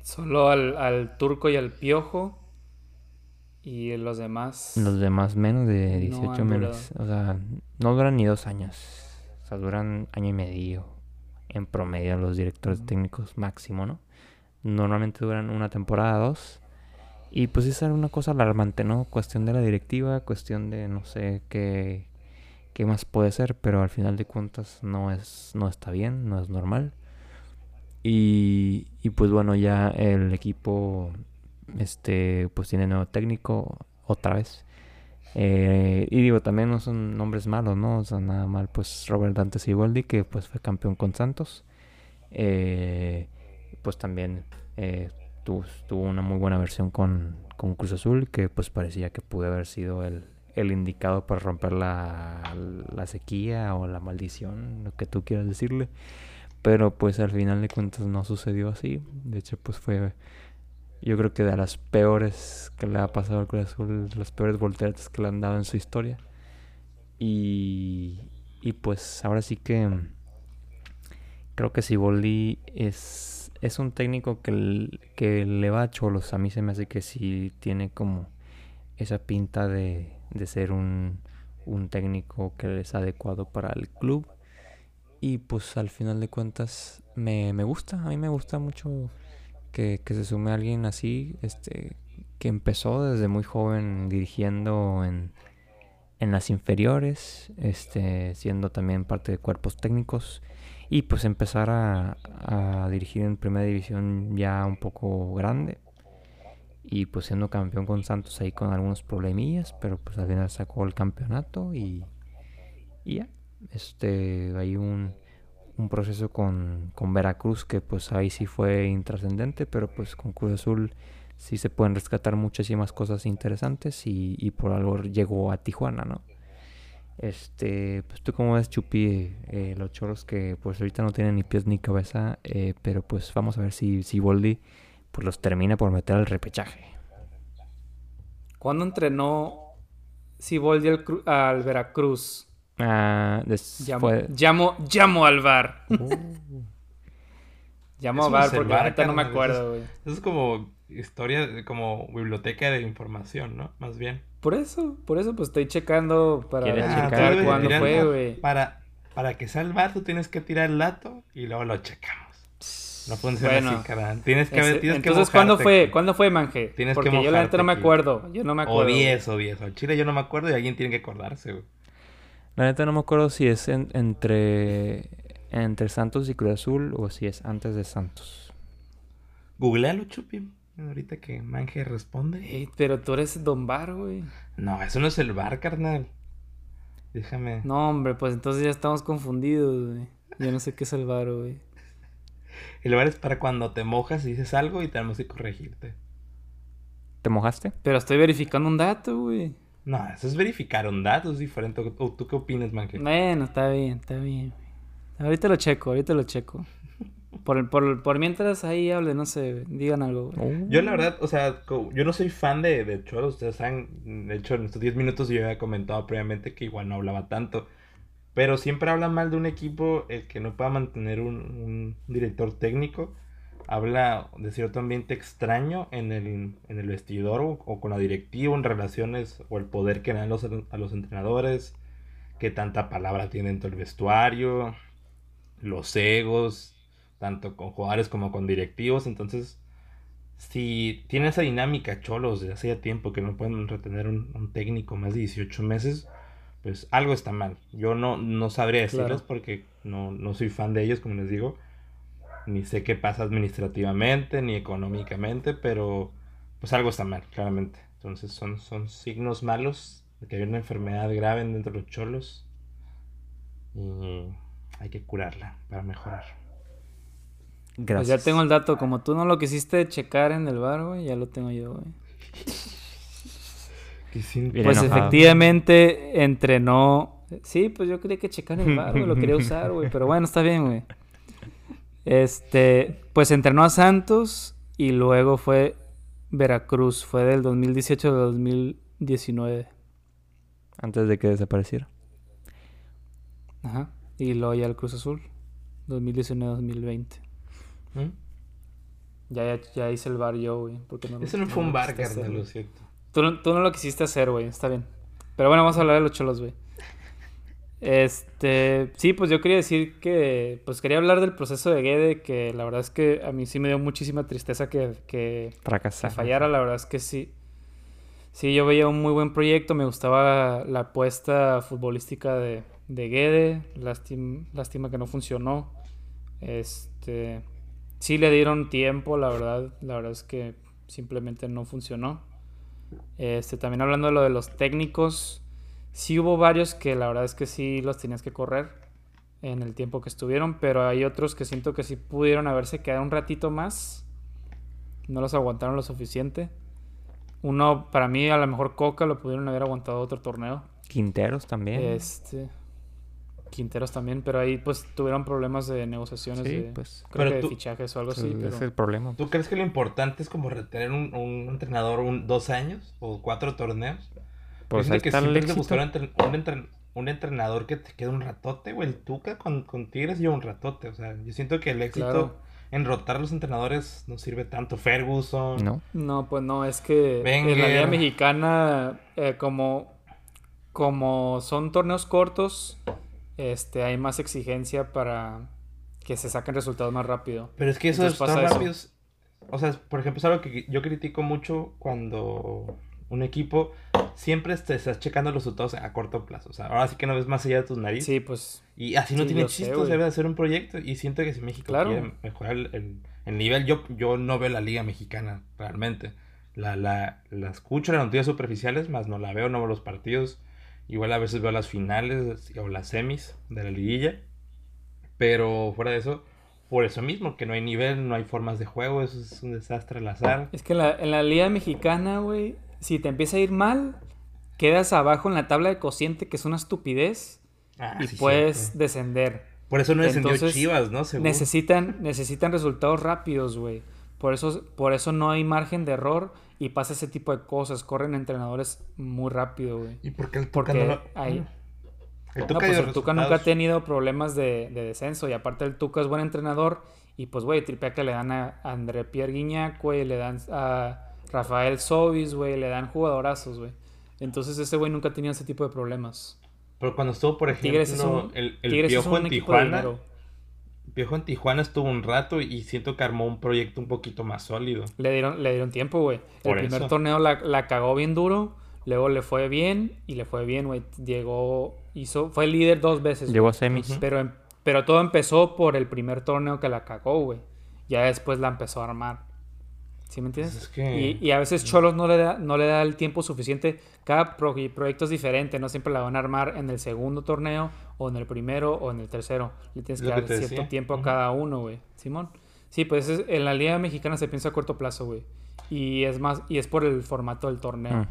S2: Solo al, al turco y al piojo. Y los demás.
S1: Los demás menos de
S2: No
S1: 18
S2: han
S1: meses. O sea, no duran ni dos años. O sea, duran año y medio. En promedio los directores técnicos máximo, ¿no? Normalmente duran una temporada, dos. Y pues esa era una cosa alarmante, ¿no? Cuestión de la directiva, cuestión de no sé qué, qué más puede ser, pero al final de cuentas no es, no está bien, no es normal. Y, pues bueno, ya el equipo este pues tiene nuevo técnico otra vez. Eh, y digo, también no son nombres malos, ¿no? O sea, nada mal, pues Robert Dante Siboldi, que pues fue campeón con Santos. Eh, pues también eh, tuvo, tuvo una muy buena versión con, con Cruz Azul, que pues parecía que pudo haber sido el, el indicado para romper la, sequía o la maldición, lo que tú quieras decirle. Pero pues al final de cuentas no sucedió así. De hecho, pues fue yo creo que de las peores que le ha pasado al Cruz Azul, las peores volteretas que le han dado en su historia. Y, y pues ahora sí que creo que Siboldi es, es un técnico que, que le va a cholos. A mí se me hace que sí tiene como esa pinta de, de ser un, un técnico que es adecuado para el club. Y pues al final de cuentas me, me gusta, a mí me gusta mucho que, que, se sume alguien así, este, que empezó desde muy joven dirigiendo en, en las inferiores, este, siendo también parte de cuerpos técnicos y pues empezar a, a dirigir en primera división ya un poco grande y pues siendo campeón con Santos ahí con algunos problemillas, pero pues al final sacó el campeonato y, y ya, este, hay un, un proceso con, con, Veracruz que pues ahí sí fue intrascendente, pero pues con Cruz Azul sí se pueden rescatar muchísimas cosas interesantes y, y por algo llegó a Tijuana, ¿no? Este, pues tú como ves, Chupi, eh, los choros que pues ahorita no tienen ni pies ni cabeza, eh, pero pues vamos a ver si, si Boldi pues los termina por meter al repechaje.
S2: ¿Cuándo entrenó Siboldi al, al Veracruz?
S1: Ah,
S2: llamo, llamo, llamo, al bar. Uh. llamo al bar porque ahorita no me acuerdo, güey.
S3: Eso es como historia, como biblioteca de información, ¿no? Más bien.
S2: Por eso, por eso pues estoy checando para ah, checar cuándo fue, güey.
S3: Para, para que sea el bar, tú tienes que tirar el dato y luego lo checamos. No funciona bueno, así, cara. Tienes que ver, tienes
S2: Entonces,
S3: que
S2: ¿cuándo fue? ¿Cuándo fue, Manje?
S3: Tienes
S2: Porque
S3: que
S2: yo la neta no me acuerdo. Yo no me acuerdo.
S3: O 10 o 10. O Chile yo no me acuerdo y alguien tiene que acordarse, güey.
S1: La neta no me acuerdo si es en, entre, entre Santos y Cruz Azul o si es antes de Santos.
S3: Googlealo, Chupi. Ahorita que Manje responde.
S2: Hey, pero tú eres Don Bar, güey.
S3: No, eso no es el bar, carnal. Déjame.
S2: No, hombre, pues entonces ya estamos confundidos, güey. Yo no sé qué es el bar, güey.
S3: El bar es para cuando te mojas y dices algo y tenemos que corregirte.
S1: ¿Te mojaste?
S2: Pero estoy verificando un dato, güey.
S3: No, eso es verificar un dato, es diferente. ¿O tú qué opinas, Manje?
S2: Bueno, está bien, está bien. Ahorita lo checo, ahorita lo checo. Por, por, por mientras ahí hable, no sé, digan algo.
S3: Oh. Yo la verdad, o sea, yo no soy fan de, de Choros, ustedes saben, de hecho en estos 10 minutos yo había comentado previamente que igual no hablaba tanto. Pero siempre habla mal de un equipo el que no pueda mantener un, director técnico. Habla de cierto ambiente extraño en el, en el vestidor o, con la directiva, en relaciones o el poder que dan los, a los entrenadores, que tanta palabra tiene dentro del vestuario, los egos, tanto con jugadores como con directivos. Entonces, si tiene esa dinámica Cholos de hace tiempo que no pueden retener un, un técnico más de 18 meses, pues algo está mal. Yo no, no sabría decirles porque no, no soy fan de ellos, como les digo. Ni sé qué pasa administrativamente, ni económicamente, pero pues algo está mal, claramente. Entonces son, son signos malos de que hay una enfermedad grave dentro de los cholos. Y hay que curarla para mejorar.
S2: Gracias. Pues ya tengo el dato. Como tú no lo quisiste checar en el bar, güey, ya lo tengo yo, güey. pues efectivamente entrenó. Sí, pues yo quería que checar el bar, güey. Lo quería usar, güey. Pero bueno, está bien, güey. Este, pues entrenó a Santos y luego fue Veracruz. Fue del 2018 al 2019.
S1: Antes de que desapareciera.
S2: Ajá. Y luego ya el Cruz Azul. 2019-2020. ¿Mm? Ya, ya, hice el bar yo, güey.
S3: No Eso no, fue un bar, carnal, lo siento.
S2: Tú no, tú no lo quisiste hacer, güey. Está bien. Pero bueno, vamos a hablar de los cholos, güey. Este, sí, pues yo quería decir que, pues quería hablar del proceso de Guede, que la verdad es que a mí sí me dio muchísima tristeza que, que fallara, la verdad es que sí. Sí, yo veía un muy buen proyecto, me gustaba la apuesta futbolística de, de Guede, lástima, lástima que no funcionó. Este, sí le dieron tiempo, la verdad, la verdad es que simplemente no funcionó. Este, también hablando de lo de los técnicos, sí hubo varios que la verdad es que sí los tenías que correr en el tiempo que estuvieron, pero hay otros que siento que sí pudieron haberse quedado un ratito más. No los aguantaron lo suficiente. Uno, para mí, a lo mejor Coca lo pudieron haber aguantado otro torneo.
S1: Quinteros también.
S2: Este. Quinteros también, pero ahí pues tuvieron problemas de negociaciones
S1: Sí,
S2: de,
S1: pues,
S2: creo
S3: Pero
S2: que de
S3: tú-
S2: fichajes o algo
S1: Ese
S2: así,
S1: es
S2: pero
S1: el problema.
S3: ¿Tú crees que lo importante es como retener un, un entrenador un, dos años o cuatro torneos?
S1: Pues ahí
S3: siento que
S1: está el éxito.
S3: buscar un, entren- un entren- un entrenador que te quede un ratote, güey. El Tuca con, con Tigres lleva un ratote. O sea, yo siento que el éxito
S2: Claro.
S3: en rotar los entrenadores no sirve tanto. Ferguson.
S1: No.
S2: no, pues no, es que en la Liga. Mexicana eh, como como son torneos cortos, este hay más exigencia para que se saquen resultados más rápido.
S3: Pero es que eso de
S2: Entonces
S3: estar
S2: pasa eso.
S3: rápidos. O sea, por ejemplo, es algo que yo critico mucho cuando un equipo siempre te estás checando los resultados a corto plazo. O sea, ahora sí que no ves más allá de tus narices.
S2: Sí, pues
S3: Y así no
S2: Sí,
S3: tiene chiste,
S2: güey.
S3: debe de ser un proyecto. Y siento que si México
S2: Claro.
S3: quiere mejorar el, el- el nivel, yo, yo no veo la liga mexicana realmente. La, la, la escucho las noticias superficiales, más no la veo, no veo los partidos. Igual a veces veo las finales o las semis de la liguilla. Pero fuera de eso, por eso mismo, que no hay nivel, no hay formas de juego, eso es un desastre al azar.
S2: Es que en la, en la Liga Mexicana, güey, si te empieza a ir mal, quedas abajo en la tabla de cociente, que es una estupidez,
S3: Ah,
S2: y
S3: sí,
S2: puedes
S3: cierto.
S2: descender.
S3: Por eso no descendió
S2: Entonces,
S3: Chivas, ¿no? Según.
S2: Necesitan, necesitan resultados rápidos, güey. Por eso, por eso no hay margen de error y pasa ese tipo de cosas. Corren entrenadores muy rápido, güey.
S3: ¿Y por qué el Tuca
S2: Porque
S3: no lo-
S2: hay-
S3: El
S2: No,
S3: Tuca
S2: pues
S3: dio
S2: el Tuca nunca ha tenido problemas de, de descenso. Y aparte el Tuca es buen entrenador. Y pues, güey, tripea que le dan a André Pierre Guignac, güey. Le dan a Rafael Sobis, güey. Le dan jugadorazos, güey. Entonces ese güey nunca ha tenido ese tipo de problemas.
S3: Pero cuando estuvo, por ejemplo,
S2: Tigres es un,
S3: el, el
S2: Tigres es
S3: Piojo
S2: un
S3: en Tijuana. Piojo en Tijuana estuvo un rato y siento que armó un proyecto un poquito más sólido.
S2: Le dieron, le dieron tiempo, güey. El primer torneo la, la cagó bien duro. Luego le fue bien. Y le fue bien, güey. Llegó, hizo, fue líder dos veces.
S1: Llegó a semis.
S2: Pero, em- pero todo empezó por el primer torneo que la cagó, güey. Ya después la empezó a armar. ¿Sí me entiendes?
S3: Pues es que-
S2: y, y a veces Cholos no le, da, no le da el tiempo suficiente. Cada pro- proyecto es diferente. No siempre la van a armar en el segundo torneo, o en el primero, o en el tercero. Le tienes
S3: Es
S2: que
S3: lo
S2: dar cierto
S3: decía.
S2: tiempo a cada uno, güey. Simón. Sí, pues es- en la Liga Mexicana se piensa a corto plazo, güey. Y es más, y es por el formato del torneo.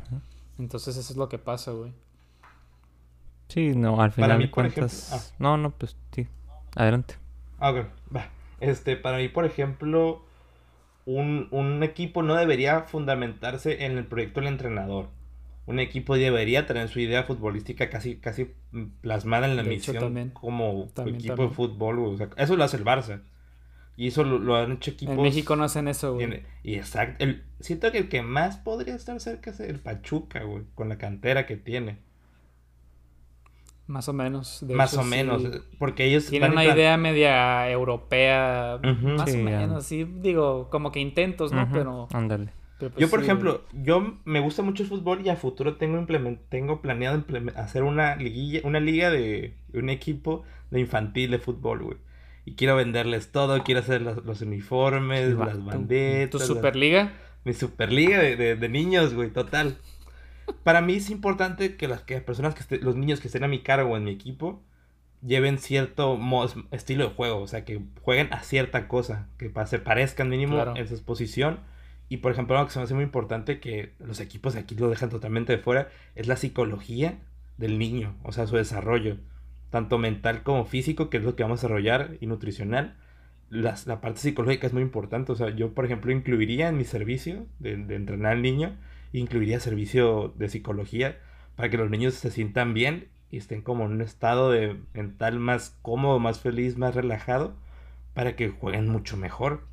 S2: Entonces eso es lo que pasa, güey.
S1: Sí, no, al final
S3: mí,
S1: de
S3: por ejemplo-
S1: cuentas. No, no, pues sí. Adelante.
S3: Ah, ok, va. Este, para mí, por ejemplo, un, un equipo no debería fundamentarse en el proyecto del entrenador. Un equipo debería tener su idea futbolística casi, casi plasmada en la
S2: De hecho,
S3: misión
S2: también.
S3: como
S2: También,
S3: equipo
S2: también.
S3: de fútbol. güey. O sea, eso lo hace el Barça. Y eso lo, lo han hecho equipos.
S2: En México no hacen eso, güey.
S3: Y exacto. El, siento que el que más podría estar cerca es el Pachuca, güey. Con la cantera que tiene.
S2: Más o menos. de
S3: más
S2: hecho,
S3: o menos.
S2: sí.
S3: Porque ellos
S2: Tienen una
S3: plan-
S2: idea media europea, más
S1: Sí,
S2: o menos, sí, digo, como que intentos, ¿no? Pero,
S1: Ándale.
S2: pues
S3: Yo, por
S2: sí,
S3: ejemplo, yo me gusta mucho el fútbol y a futuro tengo implement- tengo planeado hacer una liguilla, una liga de un equipo de infantil de fútbol, güey. Y quiero venderles todo, quiero hacer los, los uniformes,
S1: Sí,
S3: las
S1: vato.
S3: banderas.
S2: tu Superliga,
S3: Mi superliga de, de, de niños, güey, total. Para mí es importante que las que personas que esté- los niños que estén a mi cargo o en mi equipo lleven cierto estilo de juego, o sea, que jueguen a cierta cosa, que se parezcan mínimo
S2: Claro.
S3: en su exposición. Y por ejemplo, algo que se me hace muy importante que los equipos de aquí lo dejan totalmente de fuera es la psicología del niño, o sea, su desarrollo, tanto mental como físico, que es lo que vamos a desarrollar, y nutricional. Las- la parte psicológica es muy importante. O sea, yo, por ejemplo, incluiría en mi servicio de, de entrenar al niño, incluiría servicio de psicología para que los niños se sientan bien y estén como en un estado de mental más cómodo, más feliz, más relajado, para que jueguen mucho mejor.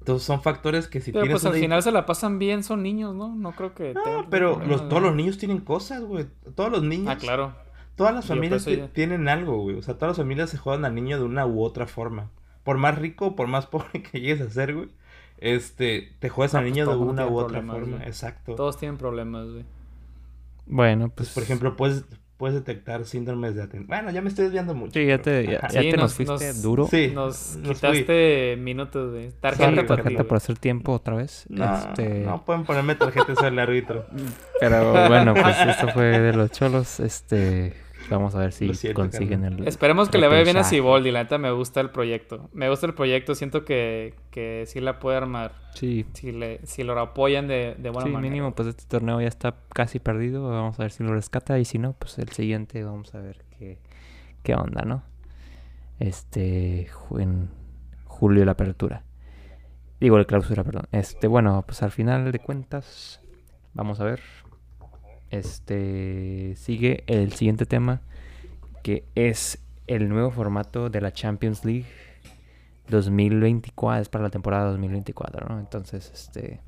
S3: Entonces son factores que si
S2: pero
S3: tienes
S2: pues al final se la pasan bien, son niños, ¿no? No creo que
S3: No, pero todos los niños tienen cosas, güey. Todos los niños.
S2: Ah, claro.
S3: Todas las
S2: por
S3: familias tienen algo, güey. O sea, todas las familias se juegan al niño de una u otra forma. Por más rico, por más pobre que llegues a ser, güey. Este, te juegas
S2: No,
S3: al
S2: pues
S3: niño de una u otra forma.
S2: güey.
S3: Exacto.
S2: Todos tienen problemas, güey.
S1: Bueno,
S3: Pues,
S1: pues.
S3: por ejemplo, puedes, puedes detectar síndromes de atención. Bueno, ya me estoy desviando mucho.
S1: Sí, ya te, ya,
S3: Ajá.
S1: ya
S2: Sí,
S1: te nos,
S2: nos-
S1: fuiste
S2: nos-
S1: duro.
S3: Sí,
S2: Nos
S3: nos fui.
S2: quitaste minutos, güey.
S1: Sí,
S2: Tarjeta
S3: Sí,
S1: tarjeta
S2: güey.
S1: por hacer tiempo otra vez.
S3: No,
S1: este,
S3: no pueden ponerme tarjetas al árbitro.
S1: Pero bueno, pues esto fue de los cholos. Este, vamos a ver si
S3: siento,
S1: consiguen el.
S2: Esperemos que le vaya bien a. Siboldi, la neta me gusta el proyecto. Me gusta el proyecto, siento que, que sí la puede armar.
S1: Sí,
S2: Si, le, si lo apoyan de, de buena
S1: sí,
S2: manera.
S1: mínimo, pues este torneo ya está casi perdido. Vamos a ver si lo rescata. Y si no, pues el siguiente, vamos a ver qué, qué onda, ¿no? Este, en julio la apertura. Digo, la clausura, perdón. Este, bueno, pues al final de cuentas, vamos a ver. Este, sigue el siguiente tema, que es el nuevo formato de la Champions League 2024, es para la temporada 2024, ¿no? Entonces, este,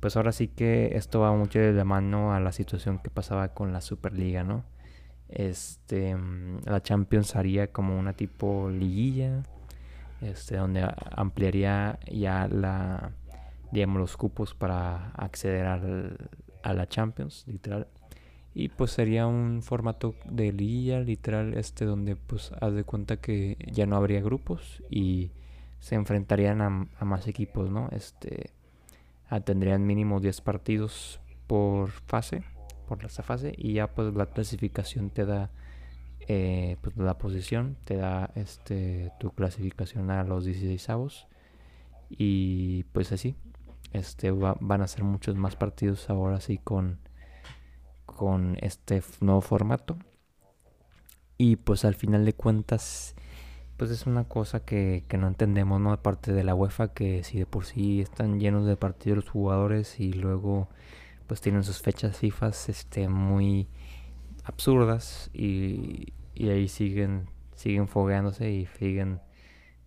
S1: pues ahora sí que esto va mucho de la mano a la situación que pasaba con la Superliga, ¿no? Este, la Champions haría como una tipo liguilla, este, donde ampliaría ya la, digamos, los cupos para acceder al, a la Champions, literal. Y pues sería un formato de liguilla, literal, este donde pues haz de cuenta que ya no habría grupos y se enfrentarían a, más equipos, ¿no? Este tendrían mínimo 10 partidos por fase, por esta fase, y ya pues la clasificación te da eh, pues la posición, te da este tu clasificación a los 16 avos y pues así, este van a ser muchos más partidos ahora sí con con este nuevo formato. Y pues al final de cuentas, pues es una cosa que, no entendemos, ¿no? Aparte de la UEFA, que si de por sí están llenos de partidos los jugadores y luego pues tienen sus fechas FIFA este, muy absurdas y, y ahí siguen, siguen fogueándose y siguen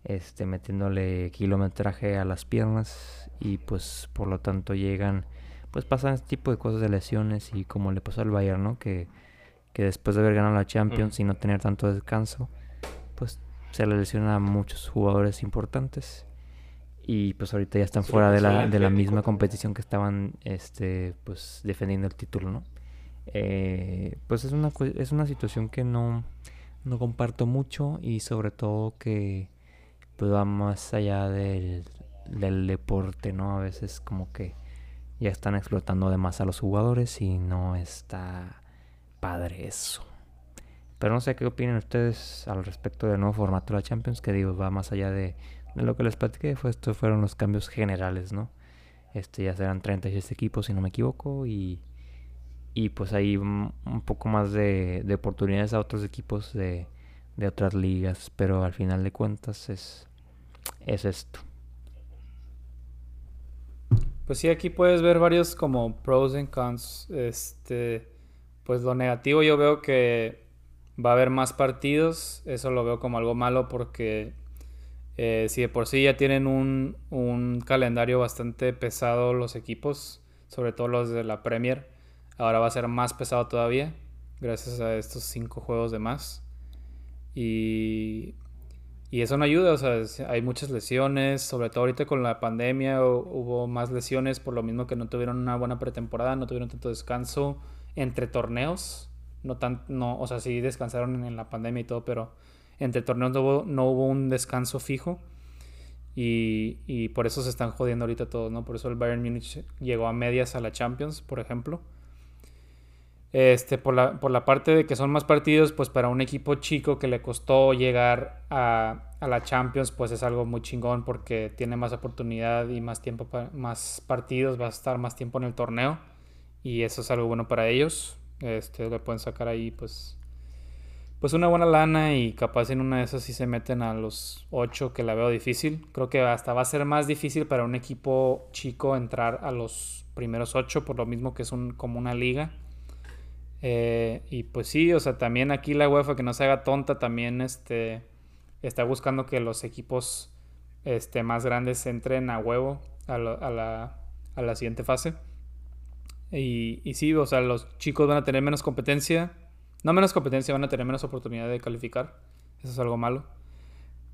S1: este, metiéndole kilometraje a las piernas y pues por lo tanto llegan pues pasan este tipo de cosas de lesiones y como le pasó al Bayern, ¿no? Que, que después de haber ganado la Champions y no tener tanto descanso, pues se le lesiona a muchos jugadores importantes y pues ahorita ya están fuera de la, de la misma competición que estaban este pues defendiendo el título, ¿no? Eh, pues es una es una situación que no, no comparto mucho y sobre todo que pues va más allá del, del deporte, ¿no? A veces como que ya están explotando de más a los jugadores y no está padre eso. Pero no sé qué opinan ustedes al respecto del nuevo formato de la Champions, que digo, va más allá de, lo que les platiqué, fue, estos fueron los cambios generales, ¿no? Este ya serán 36 equipos, si no me equivoco, y, y pues hay un, poco más de, de, oportunidades a otros equipos de, de otras ligas, pero al final de cuentas es, es esto.
S2: Pues sí, aquí puedes ver varios como pros and cons. Este, pues lo negativo yo veo que va a haber más partidos. Eso lo veo como algo malo porque eh, si de por sí ya tienen un, un, calendario bastante pesado los equipos, sobre todo los de la Premier, ahora va a ser más pesado todavía gracias a estos cinco juegos de más. Y y eso no ayuda, o sea, hay muchas lesiones, sobre todo ahorita con la pandemia hubo más lesiones por lo mismo que no tuvieron una buena pretemporada, no tuvieron tanto descanso entre torneos, no tan, no, o sea, sí descansaron en la pandemia y todo, pero entre torneos no hubo, no hubo un descanso fijo y, y por eso se están jodiendo ahorita todos, ¿no? Por eso el Bayern Múnich llegó a medias a la Champions, por ejemplo. Este, por la, por la parte de que son más partidos, pues para un equipo chico que le costó llegar a, la Champions, pues es algo muy chingón porque tiene más oportunidad y más tiempo, más partidos, va a estar más tiempo en el torneo y eso es algo bueno para ellos. Este, le pueden sacar ahí, pues, pues una buena lana y capaz en una de esas sí se meten a los 8 que la veo difícil. Creo que hasta va a ser más difícil para un equipo chico entrar a los primeros 8 por lo mismo que es un, como una liga eh, y pues sí, o sea, también aquí la UEFA que no se haga tonta, también este, está buscando que los equipos este, más grandes entren a huevo a, la, a la, siguiente fase. Y, y, sí, o sea, los chicos van a tener menos competencia. No menos competencia, van a tener menos oportunidad de calificar. Eso es algo malo.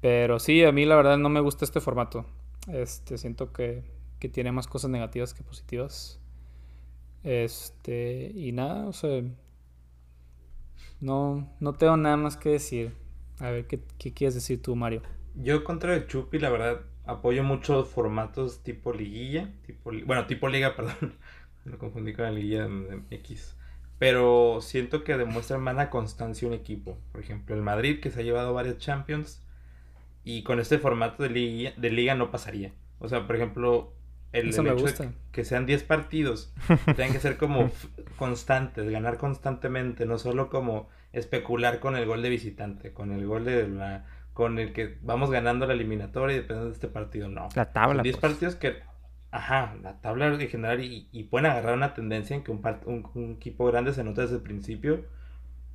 S2: Pero sí, a mí la verdad no me gusta este formato. Este, siento que, que tiene más cosas negativas que positivas. Este, y nada, o sea, no, no tengo nada más que decir. A ver, ¿qué, quieres decir tú, Mario?
S3: Yo contra el Chupi, la verdad, apoyo muchos formatos tipo liguilla, tipo, bueno, tipo liga, perdón, me confundí con la liguilla X. Pero siento que demuestra más constancia un equipo. Por ejemplo, el Madrid, que se ha llevado varios Champions, y con este formato de liga, de liga no pasaría. O sea, por ejemplo, el,
S2: Eso
S3: el
S2: me
S3: hecho de
S2: gusta.
S3: que, que sean 10 partidos, tienen que ser como constantes, ganar constantemente, no solo como especular con el gol de visitante, con el gol de la con el que vamos ganando la eliminatoria y dependiendo de este partido, no.
S1: La tabla.
S3: Son 10
S1: pues.
S3: partidos que, ajá, la tabla en general y, y pueden agarrar una tendencia en que un, part- un, un equipo grande se nota desde el principio,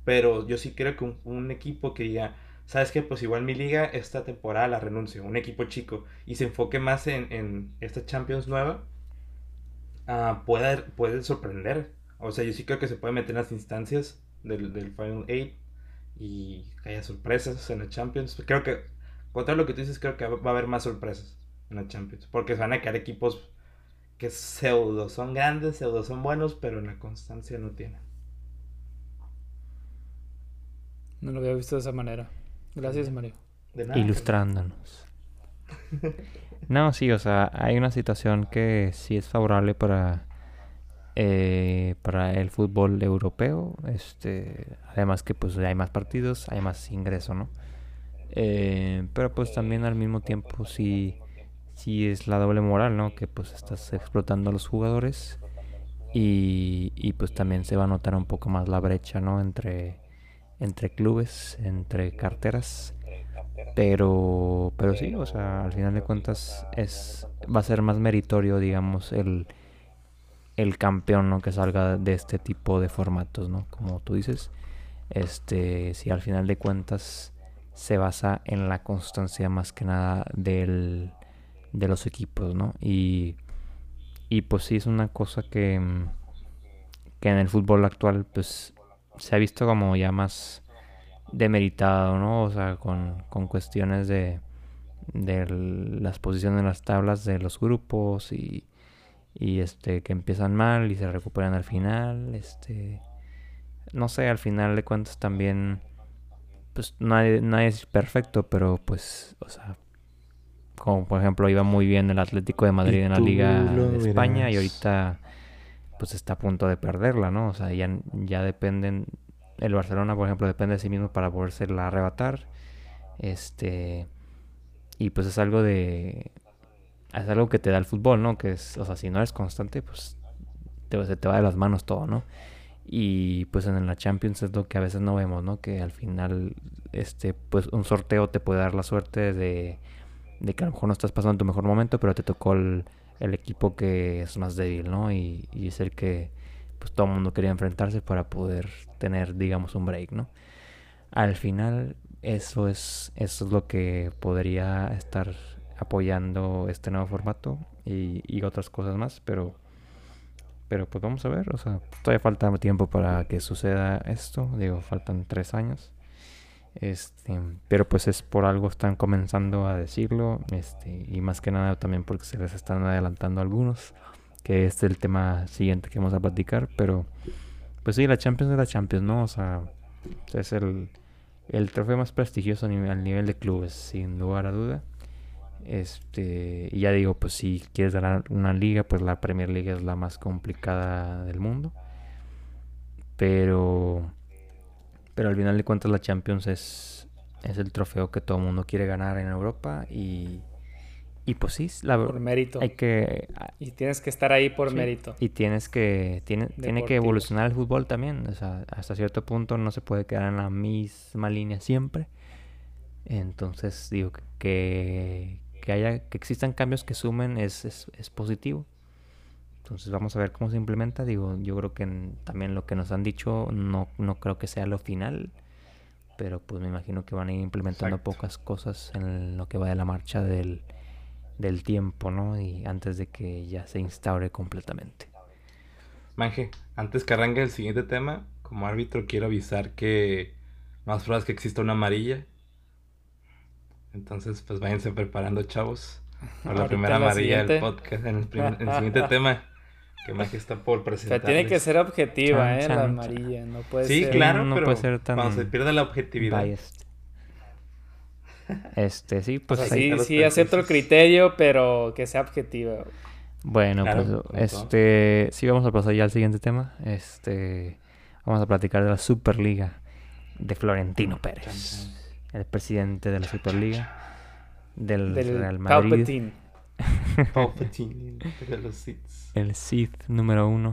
S3: pero yo sí creo que un, un equipo que diga, ¿sabes qué? Pues igual mi liga esta temporada la renuncio, un equipo chico, y se enfoque más en, en esta Champions nueva, ah, puede, sorprender. O sea, yo sí creo que se puede meter en las instancias del, del Final Eight y que haya sorpresas en la Champions. Creo que, contra lo que tú dices, creo que va a haber más sorpresas en la Champions. Porque van a quedar equipos que pseudo son grandes, pseudo son buenos, pero en la constancia no tienen.
S2: No lo había visto de esa manera. Gracias, Mario.
S3: De nada.
S1: Ilustrándonos. No, sí, o sea, hay una situación que sí es favorable para, eh, para el fútbol europeo. Este, además que pues hay más partidos, hay más ingreso, ¿no? Eh, pero pues también al mismo tiempo sí, sí es la doble moral, ¿no? Que pues estás explotando a los jugadores y, y pues también se va a notar un poco más la brecha, ¿no? Entre, entre clubes, entre carteras. Pero, pero sí, o sea, al final de cuentas es, va a ser más meritorio, digamos, el, el campeón, ¿no? Que salga de este tipo de formatos, ¿no? Como tú dices, este, si al final de cuentas se basa en la constancia más que nada del, de los equipos, ¿no? Y, y pues sí es una cosa que, que en el fútbol actual, pues se ha visto como ya más demeritado, ¿no? O sea, con, con cuestiones de, de las posiciones en las tablas de los grupos y, y este que empiezan mal y se recuperan al final, este no sé, al final de cuentas también pues nadie, nadie es perfecto, pero pues, o sea, como por ejemplo iba muy bien el Atlético de Madrid en la Liga de España y ahorita pues está a punto de perderla, ¿no? O sea, ya, ya dependen, el Barcelona por ejemplo depende de sí mismo para podérsela arrebatar, este, y pues es algo de, es algo que te da el fútbol, ¿no? Que es, o sea, si no eres constante, pues se te va de las manos todo, ¿no? Y pues en la Champions es lo que a veces no vemos, ¿no? Que al final, este, pues un sorteo te puede dar la suerte de, de que a lo mejor no estás pasando tu mejor momento, pero te tocó el, el equipo que es más débil, ¿no? Y, es el que pues todo el mundo quería enfrentarse para poder tener, digamos, un break, ¿no? Al final, eso es, eso es lo que podría estar apoyando este nuevo formato y, y otras cosas más, pero pero pues vamos a ver, o sea, todavía falta tiempo para que suceda esto, digo, faltan tres años. Este, pero pues es por algo están comenzando a decirlo, este, y más que nada también porque se les están adelantando algunos, que es el tema siguiente que vamos a platicar, pero pues sí, la Champions es la Champions, ¿no? O sea, es el, el trofeo más prestigioso a al nivel de clubes, sin lugar a duda. Este, y ya digo, pues si quieres ganar una liga, pues la Premier League es la más complicada del mundo. Pero pero al final de cuentas la Champions es es el trofeo que todo el mundo quiere ganar en Europa y y pues sí, la
S2: Por mérito.
S1: hay que
S2: Y tienes que estar ahí por
S1: Sí.
S2: mérito.
S1: y tienes que tiene, tiene que evolucionar el fútbol también, o sea, hasta cierto punto no se puede quedar en la misma línea siempre. Entonces, digo que- que, que haya que existan cambios que sumen es, es, es positivo. Entonces, vamos a ver cómo se implementa. Digo, yo creo que en- también lo que nos han dicho no, no creo que sea lo final, pero pues me imagino que van a ir implementando
S3: Exacto.
S1: pocas cosas en lo que va de la marcha del, del tiempo, ¿no? Y antes de que ya se instaure completamente.
S3: Manje, antes que arranque el siguiente tema, como árbitro quiero avisar que más pruebas que exista una amarilla. Entonces, pues váyanse preparando, chavos, para la primera amarilla del podcast, en el, prim- en el siguiente tema que Manje está por presentar.
S2: Pero tiene que ser objetiva,
S1: Chan,
S2: ¿eh?
S1: chan,
S2: la amarilla. No puede
S3: Sí,
S2: ser.
S3: claro,
S1: no
S3: pero
S1: puede ser tan
S3: cuando se pierde la objetividad.
S1: biased. Este, sí,
S2: O
S1: pues
S2: sea,
S1: ahí-
S2: sí, sí acepto el criterio, pero que sea objetiva.
S1: Bueno,
S3: Claro,
S1: pues este, sí vamos a pasar ya al siguiente tema. Este, vamos a platicar de la Superliga de Florentino Pérez, el presidente de la Superliga del,
S2: Del
S1: Real Madrid.
S2: Palpatine.
S3: Palpatine de los Sith.
S1: El Sith número uno.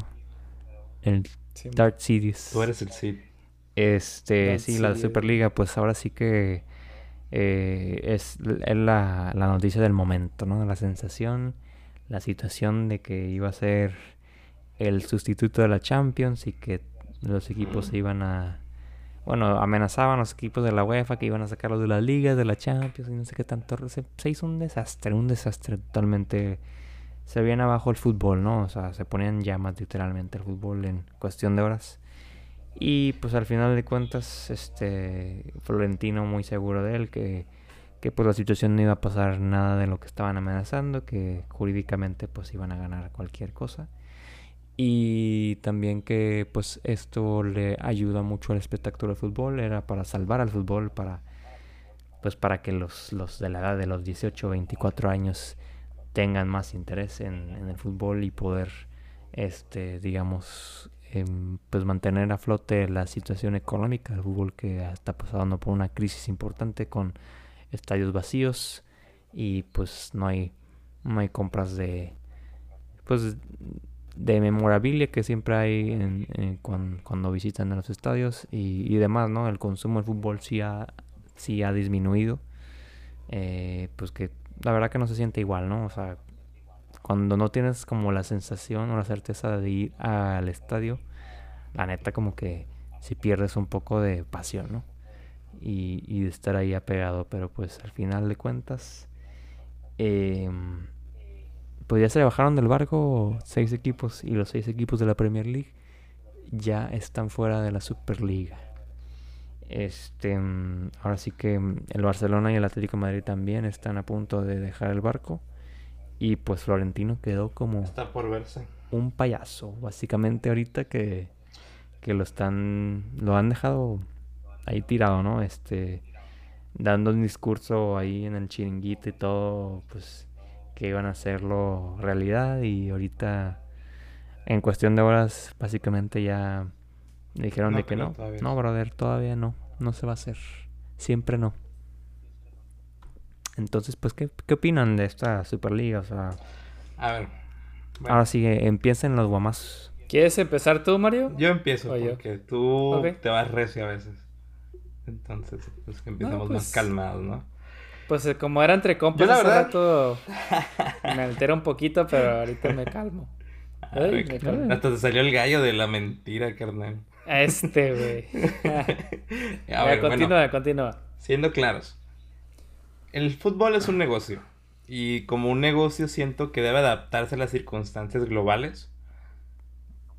S1: El
S2: Sí,
S1: Darth Sidious.
S3: Tú eres el Sith.
S1: Este,
S2: Darth
S1: sí, la. Superliga, pues ahora sí que eh, es, es la, la noticia del momento, ¿no? La sensación, la situación de que iba a ser el sustituto de la Champions y que los equipos se iban a... Bueno, amenazaban los equipos de la UEFA que iban a sacarlos de las ligas, de la Champions y no sé qué tanto. Se, se hizo un desastre, un desastre totalmente... Se viene abajo el fútbol, ¿no? O sea, se ponían llamas literalmente el fútbol en cuestión de horas. Y pues al final de cuentas, este Florentino muy seguro de él que, que pues la situación no iba a pasar nada de lo que estaban amenazando, que jurídicamente pues iban a ganar cualquier cosa. Y también que pues esto le ayuda mucho al espectáculo del fútbol, era para salvar al fútbol, para pues para que los, los de la edad de los 18 o 24 años tengan más interés en, en el fútbol y poder este digamos em, pues mantener a flote la situación económica del fútbol que está pasando por una crisis importante con estadios vacíos y pues no hay no hay compras de pues de memorabilia que siempre hay en, en cuan- cuando visitan a los estadios y, y demás no el consumo del fútbol sí ha sí ha disminuido eh, pues que la verdad que no se siente igual no o sea cuando no tienes como la sensación o la certeza de ir al estadio, la neta como que si pierdes un poco de pasión, ¿no? Y, y de estar ahí apegado, pero pues al final de cuentas, em, pues ya se le bajaron del barco seis equipos y los seis equipos de la Premier League ya están fuera de la Superliga. Este, mm, ahora sí que mm, el Barcelona y el Atlético de Madrid también están a punto de dejar el barco. Y pues Florentino quedó como
S3: Está por verse.
S1: un payaso, básicamente ahorita que, que lo están, lo han dejado ahí tirado, ¿no? Este, dando un discurso ahí en el chiringuito y todo, pues que iban a hacerlo realidad y ahorita en cuestión de horas básicamente ya dijeron
S3: No,
S1: de que no,
S3: todavía
S1: no, brother, todavía no, no se va a hacer, siempre no. Entonces, pues, ¿qué, qué opinan de esta Superliga? O sea,
S3: A ver. bueno,
S1: ahora sí, que empiecen los guamazos.
S2: ¿Quieres empezar tú, Mario?
S3: Yo empiezo
S2: O yo.
S3: porque tú te vas recio a veces. Entonces, pues que empecemos más
S2: pues,
S3: calmados, ¿no?
S2: Pues eh, como era entre compas hace
S3: verdad-
S2: rato me altera un poquito, pero ahorita me calmo.
S3: A
S2: Ay,
S3: ver,
S2: me calmo.
S3: hasta te salió el gallo de la mentira, carnal.
S2: Este, güey. Ya,
S3: ver,
S2: continúa,
S3: bueno,
S2: continúa.
S3: siendo claros. El fútbol es un negocio. Y como un negocio siento que debe adaptarse a las circunstancias globales.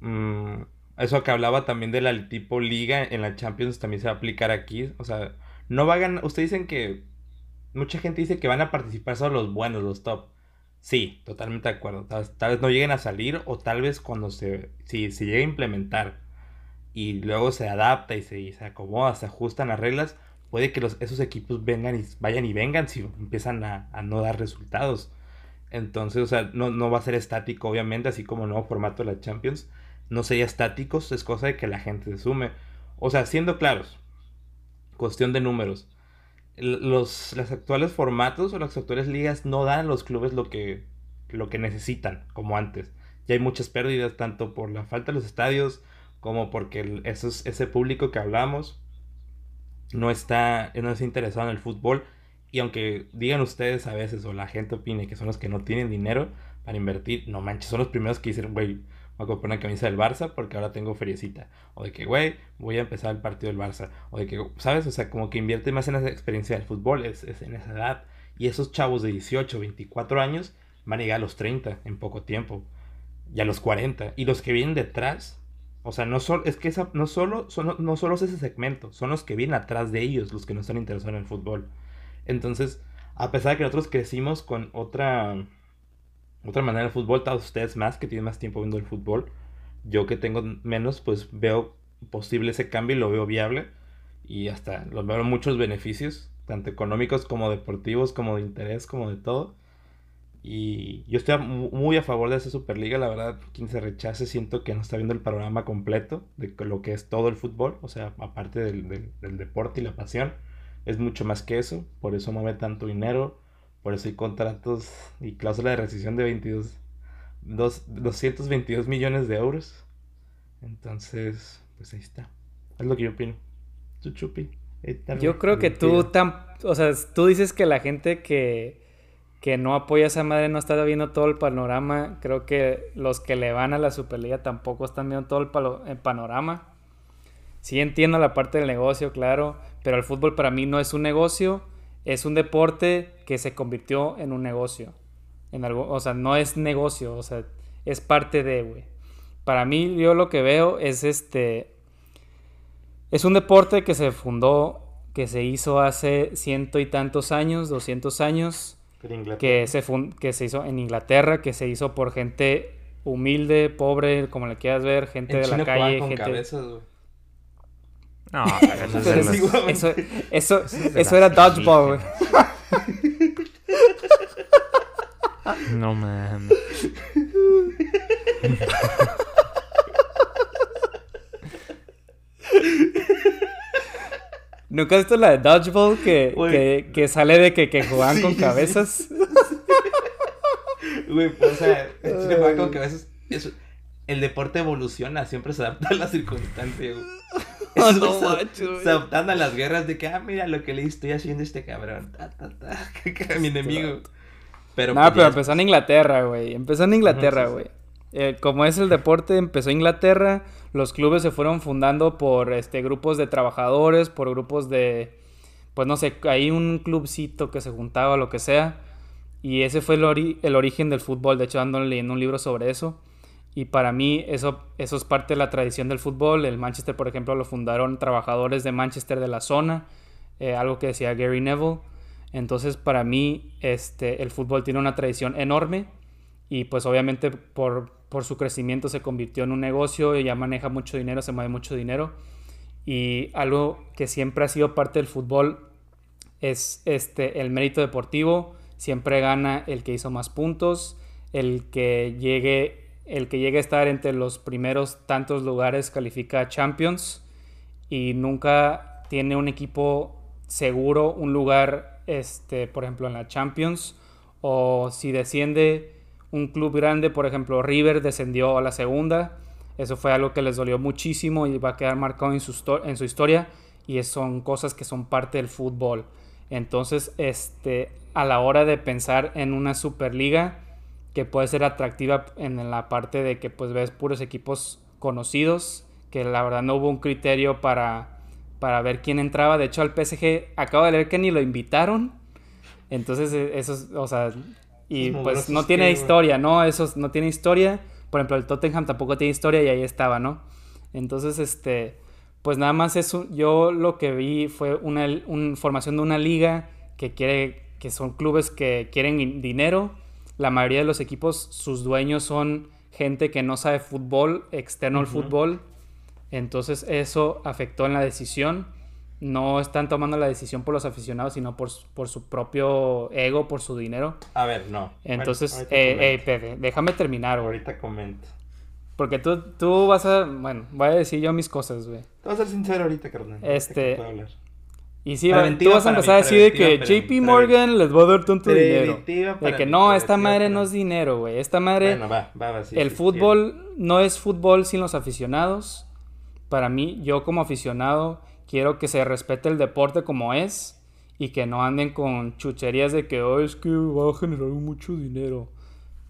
S3: Mm, eso que hablaba también de la tipo liga en la Champions también se va a aplicar aquí. O sea, no va a ganar. Ustedes dicen que. Mucha gente dice que van a participar solo los buenos, los top. Sí, totalmente de acuerdo. Tal, vez no lleguen a salir o tal vez cuando se. Si se llega a implementar y luego se adapta y se, y se acomoda, se ajustan las reglas, puede que los, esos equipos vengan y vayan y vengan si empiezan a, a no dar resultados. Entonces, o sea, no, no va a ser estático, obviamente, así como el nuevo formato de la Champions. No sería estático, es cosa de que la gente se sume. O sea, siendo claros, cuestión de números. Los, los actuales formatos o las actuales ligas no dan a los clubes lo que, lo que necesitan, como antes. Ya hay muchas pérdidas, tanto por la falta de los estadios, como porque el- esos, ese público que hablamos no está, no está interesado en el fútbol. Y aunque digan ustedes a veces, o la gente opine que son los que no tienen dinero para invertir, no manches, son los primeros que dicen, güey, voy a comprar una camisa del Barça porque ahora tengo feriecita. O de que, güey, voy a empezar el partido del Barça. O de que, ¿sabes? O sea, como que invierte más en esa experiencia del fútbol, es, es en esa edad. Y esos chavos de 18, 24 años van a llegar a los 30 en poco tiempo. Y a los 40. Y los que vienen detrás, o sea, no solo, es que no solo, son, no solo es ese segmento, son los que vienen atrás de ellos, los que no están interesados en el fútbol. Entonces, a pesar de que nosotros crecimos con otra, otra manera del fútbol, todos ustedes más, que tienen más tiempo viendo el fútbol, yo que tengo menos, pues veo posible ese cambio y lo veo viable. Y hasta lo veo muchos beneficios, tanto económicos como deportivos, como de interés, como de todo. Y yo estoy muy a favor de esa Superliga, la verdad, quien se rechace siento que no está viendo el panorama completo de lo que es todo el fútbol, o sea, aparte del, del- del deporte y la pasión, es mucho más que eso, por eso mueve tanto dinero, Por eso hay contratos y cláusula de rescisión de 22, dos, 222 millones de euros. Entonces, pues ahí está. Es lo que yo opino. Chuchupi.
S2: Yo creo que tú, tan, o sea, tú dices que la gente que, que no apoya a esa madre no está viendo todo el panorama. Creo que los que le van a la Superliga tampoco están viendo todo el, el panorama. Sí entiendo la parte del negocio, claro, pero el fútbol para mí no es un negocio, es un deporte que se convirtió en un negocio. En algo, o sea, no es negocio, o sea, es parte de, güey. Para mí, yo lo que veo es este. Es un deporte que se fundó, que se hizo hace ciento y tantos años, doscientos años. Que se, que se hizo en Inglaterra, que se hizo por gente humilde, pobre, como le quieras ver, gente de la calle, gente. No, eso, eso, eso, era dodgeball, güey.
S1: No mames.
S2: ¿Nunca has visto la de Dodgeball que, que, que, sale de que, que juegan con cabezas?
S3: Güey, o sea, juegan con cabezas. Eso, el deporte evoluciona, siempre se adapta a las circunstancias, Oh, no, macho, se, adaptan a las guerras de que, ah, mira lo que le estoy haciendo a este cabrón. Ta, ta, ta, que mi enemigo.
S2: Pero, no, pues, pero empezó en Inglaterra, güey. Empezó en Inglaterra, güey. Eh, como es el deporte, empezó en Inglaterra. Los clubes se fueron fundando por este, grupos de trabajadores, por grupos de. Pues no sé, hay un clubcito que se juntaba, lo que sea. Y ese fue el, el origen del fútbol. De hecho, ando leyendo un libro sobre eso. Y para mí eso, eso es parte de la tradición del fútbol. El Manchester, por ejemplo, lo fundaron trabajadores de Manchester de la zona, eh, algo que decía Gary Neville. Entonces, para mí, este, el fútbol tiene una tradición enorme y pues obviamente por, por su crecimiento se convirtió en un negocio y ya maneja mucho dinero, se mueve mucho dinero. Y algo que siempre ha sido parte del fútbol es este, el mérito deportivo. Siempre gana el que hizo más puntos, el que llegue el que llegue a estar entre los primeros tantos lugares califica a Champions y nunca tiene un equipo seguro un lugar, este, por ejemplo, en la Champions. O si desciende un club grande, por ejemplo, River descendió a la segunda. Eso fue algo que les dolió muchísimo y va a quedar marcado en su, en su historia. Y son cosas que son parte del fútbol. Entonces, este, a la hora de pensar en una Superliga, que puede ser atractiva en la parte de que pues ves puros equipos conocidos, que la verdad no hubo un criterio para, para ver quién entraba. De hecho, al PSG acabo de leer que ni lo invitaron. Entonces, e, eso es, o sea, y pues no tiene historia, ¿no? Eso no tiene historia. Por ejemplo, el Tottenham tampoco tiene historia y ahí estaba, ¿no? Entonces, este, pues nada más eso, yo lo que vi fue una, una formación de una liga que quiere, que son clubes que quieren dinero la mayoría de los equipos, sus dueños son gente que no sabe fútbol, externo al fútbol. Entonces eso afectó en la decisión. No están tomando la decisión por los aficionados, sino por, por su propio ego, por su dinero.
S3: A ver, no.
S2: Entonces, eh, eh, déjame terminar,
S3: güey. Ahorita comento.
S2: Porque tú, tú vas a. Bueno, voy a decir yo mis cosas, güey.
S3: Te vas a ser sincero ahorita, carnal.
S2: Este. Y sí, tú vas a empezar a decir de que JP Morgan les va a dar tanto dinero. De que no, esta madre no es dinero, güey. Esta madre. Bueno, va, va, el fútbol no es fútbol sin los aficionados. Para mí, yo como aficionado, quiero que se respete el deporte como es y que no anden con chucherías de que oh, es que va a generar mucho dinero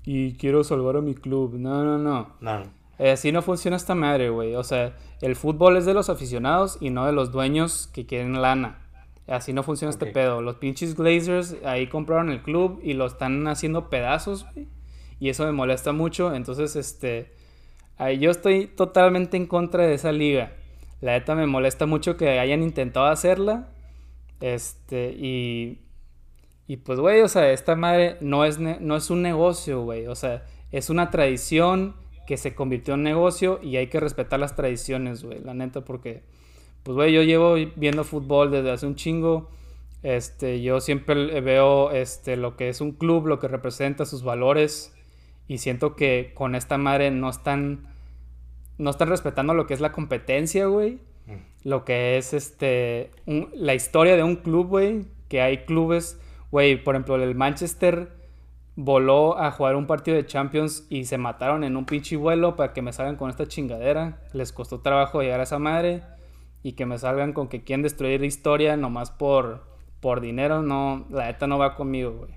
S2: y quiero salvar a mi club. No, no, no. No. Eh, así no funciona esta madre, güey. O sea, el fútbol es de los aficionados y no de los dueños que quieren lana. Así no funciona este pedo. Los pinches Glazers ahí compraron el club y lo están haciendo pedazos, güey. Y eso me molesta mucho. Entonces, este. Ahí yo estoy totalmente en contra de esa liga. La neta me molesta mucho que hayan intentado hacerla. Este, y. Y pues, güey, o sea, esta madre no es, no es un negocio, güey. O sea, es una tradición que se convirtió en negocio y hay que respetar las tradiciones, güey. La neta, porque pues güey, yo llevo viendo fútbol desde hace un chingo. Este, yo siempre veo este, lo que es un club, lo que representa sus valores. Y siento que con esta madre no están. No están respetando lo que es la competencia, güey. Mm. Lo que es este. la historia de un club, güey. Que hay clubes. Güey, por ejemplo, el Manchester voló a jugar un partido de Champions y se mataron en un pinche vuelo para que me salgan con esta chingadera. Les costó trabajo llegar a esa madre y que me salgan con que quieren destruir la historia nomás por, por dinero. No, la neta no va conmigo, güey.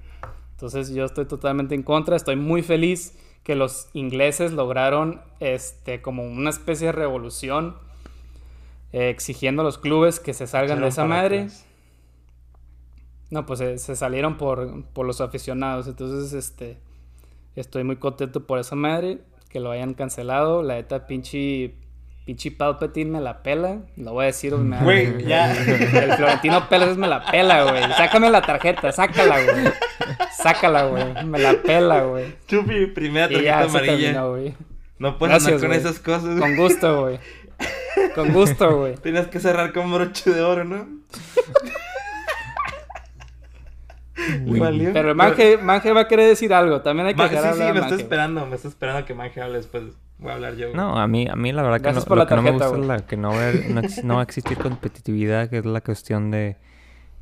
S2: Entonces yo estoy totalmente en contra. Estoy muy feliz que los ingleses lograron este, como una especie de revolución eh, exigiendo a los clubes que se salgan de esa madre. No, pues se, salieron por, por, los aficionados. Entonces, este, estoy muy contento por esa madre. Que lo hayan cancelado. La neta, pinche, pinche Palpatine me la pela. Lo voy a decir.
S3: Güey, ya.
S2: El Florentino Pérez me la pela, güey. Sácame la tarjeta, sácala, güey. Sácala, güey. Me la pela, güey.
S3: Chupi, primera tarjeta amarilla. no puedes Gracias, con esas cosas.
S2: Con gusto, güey. Con gusto, güey.
S3: Tienes que cerrar con broche de oro, ¿no?
S2: Pero Manje, Manje va a querer decir algo. También hay que
S3: Sí, sí, me está esperando. Me está esperando que Manje hable después. Voy a hablar yo.
S1: No, a mí, a mí la verdad que, no, lo que no me gusta es la, que no va, no, va a existir competitividad, que es la cuestión de,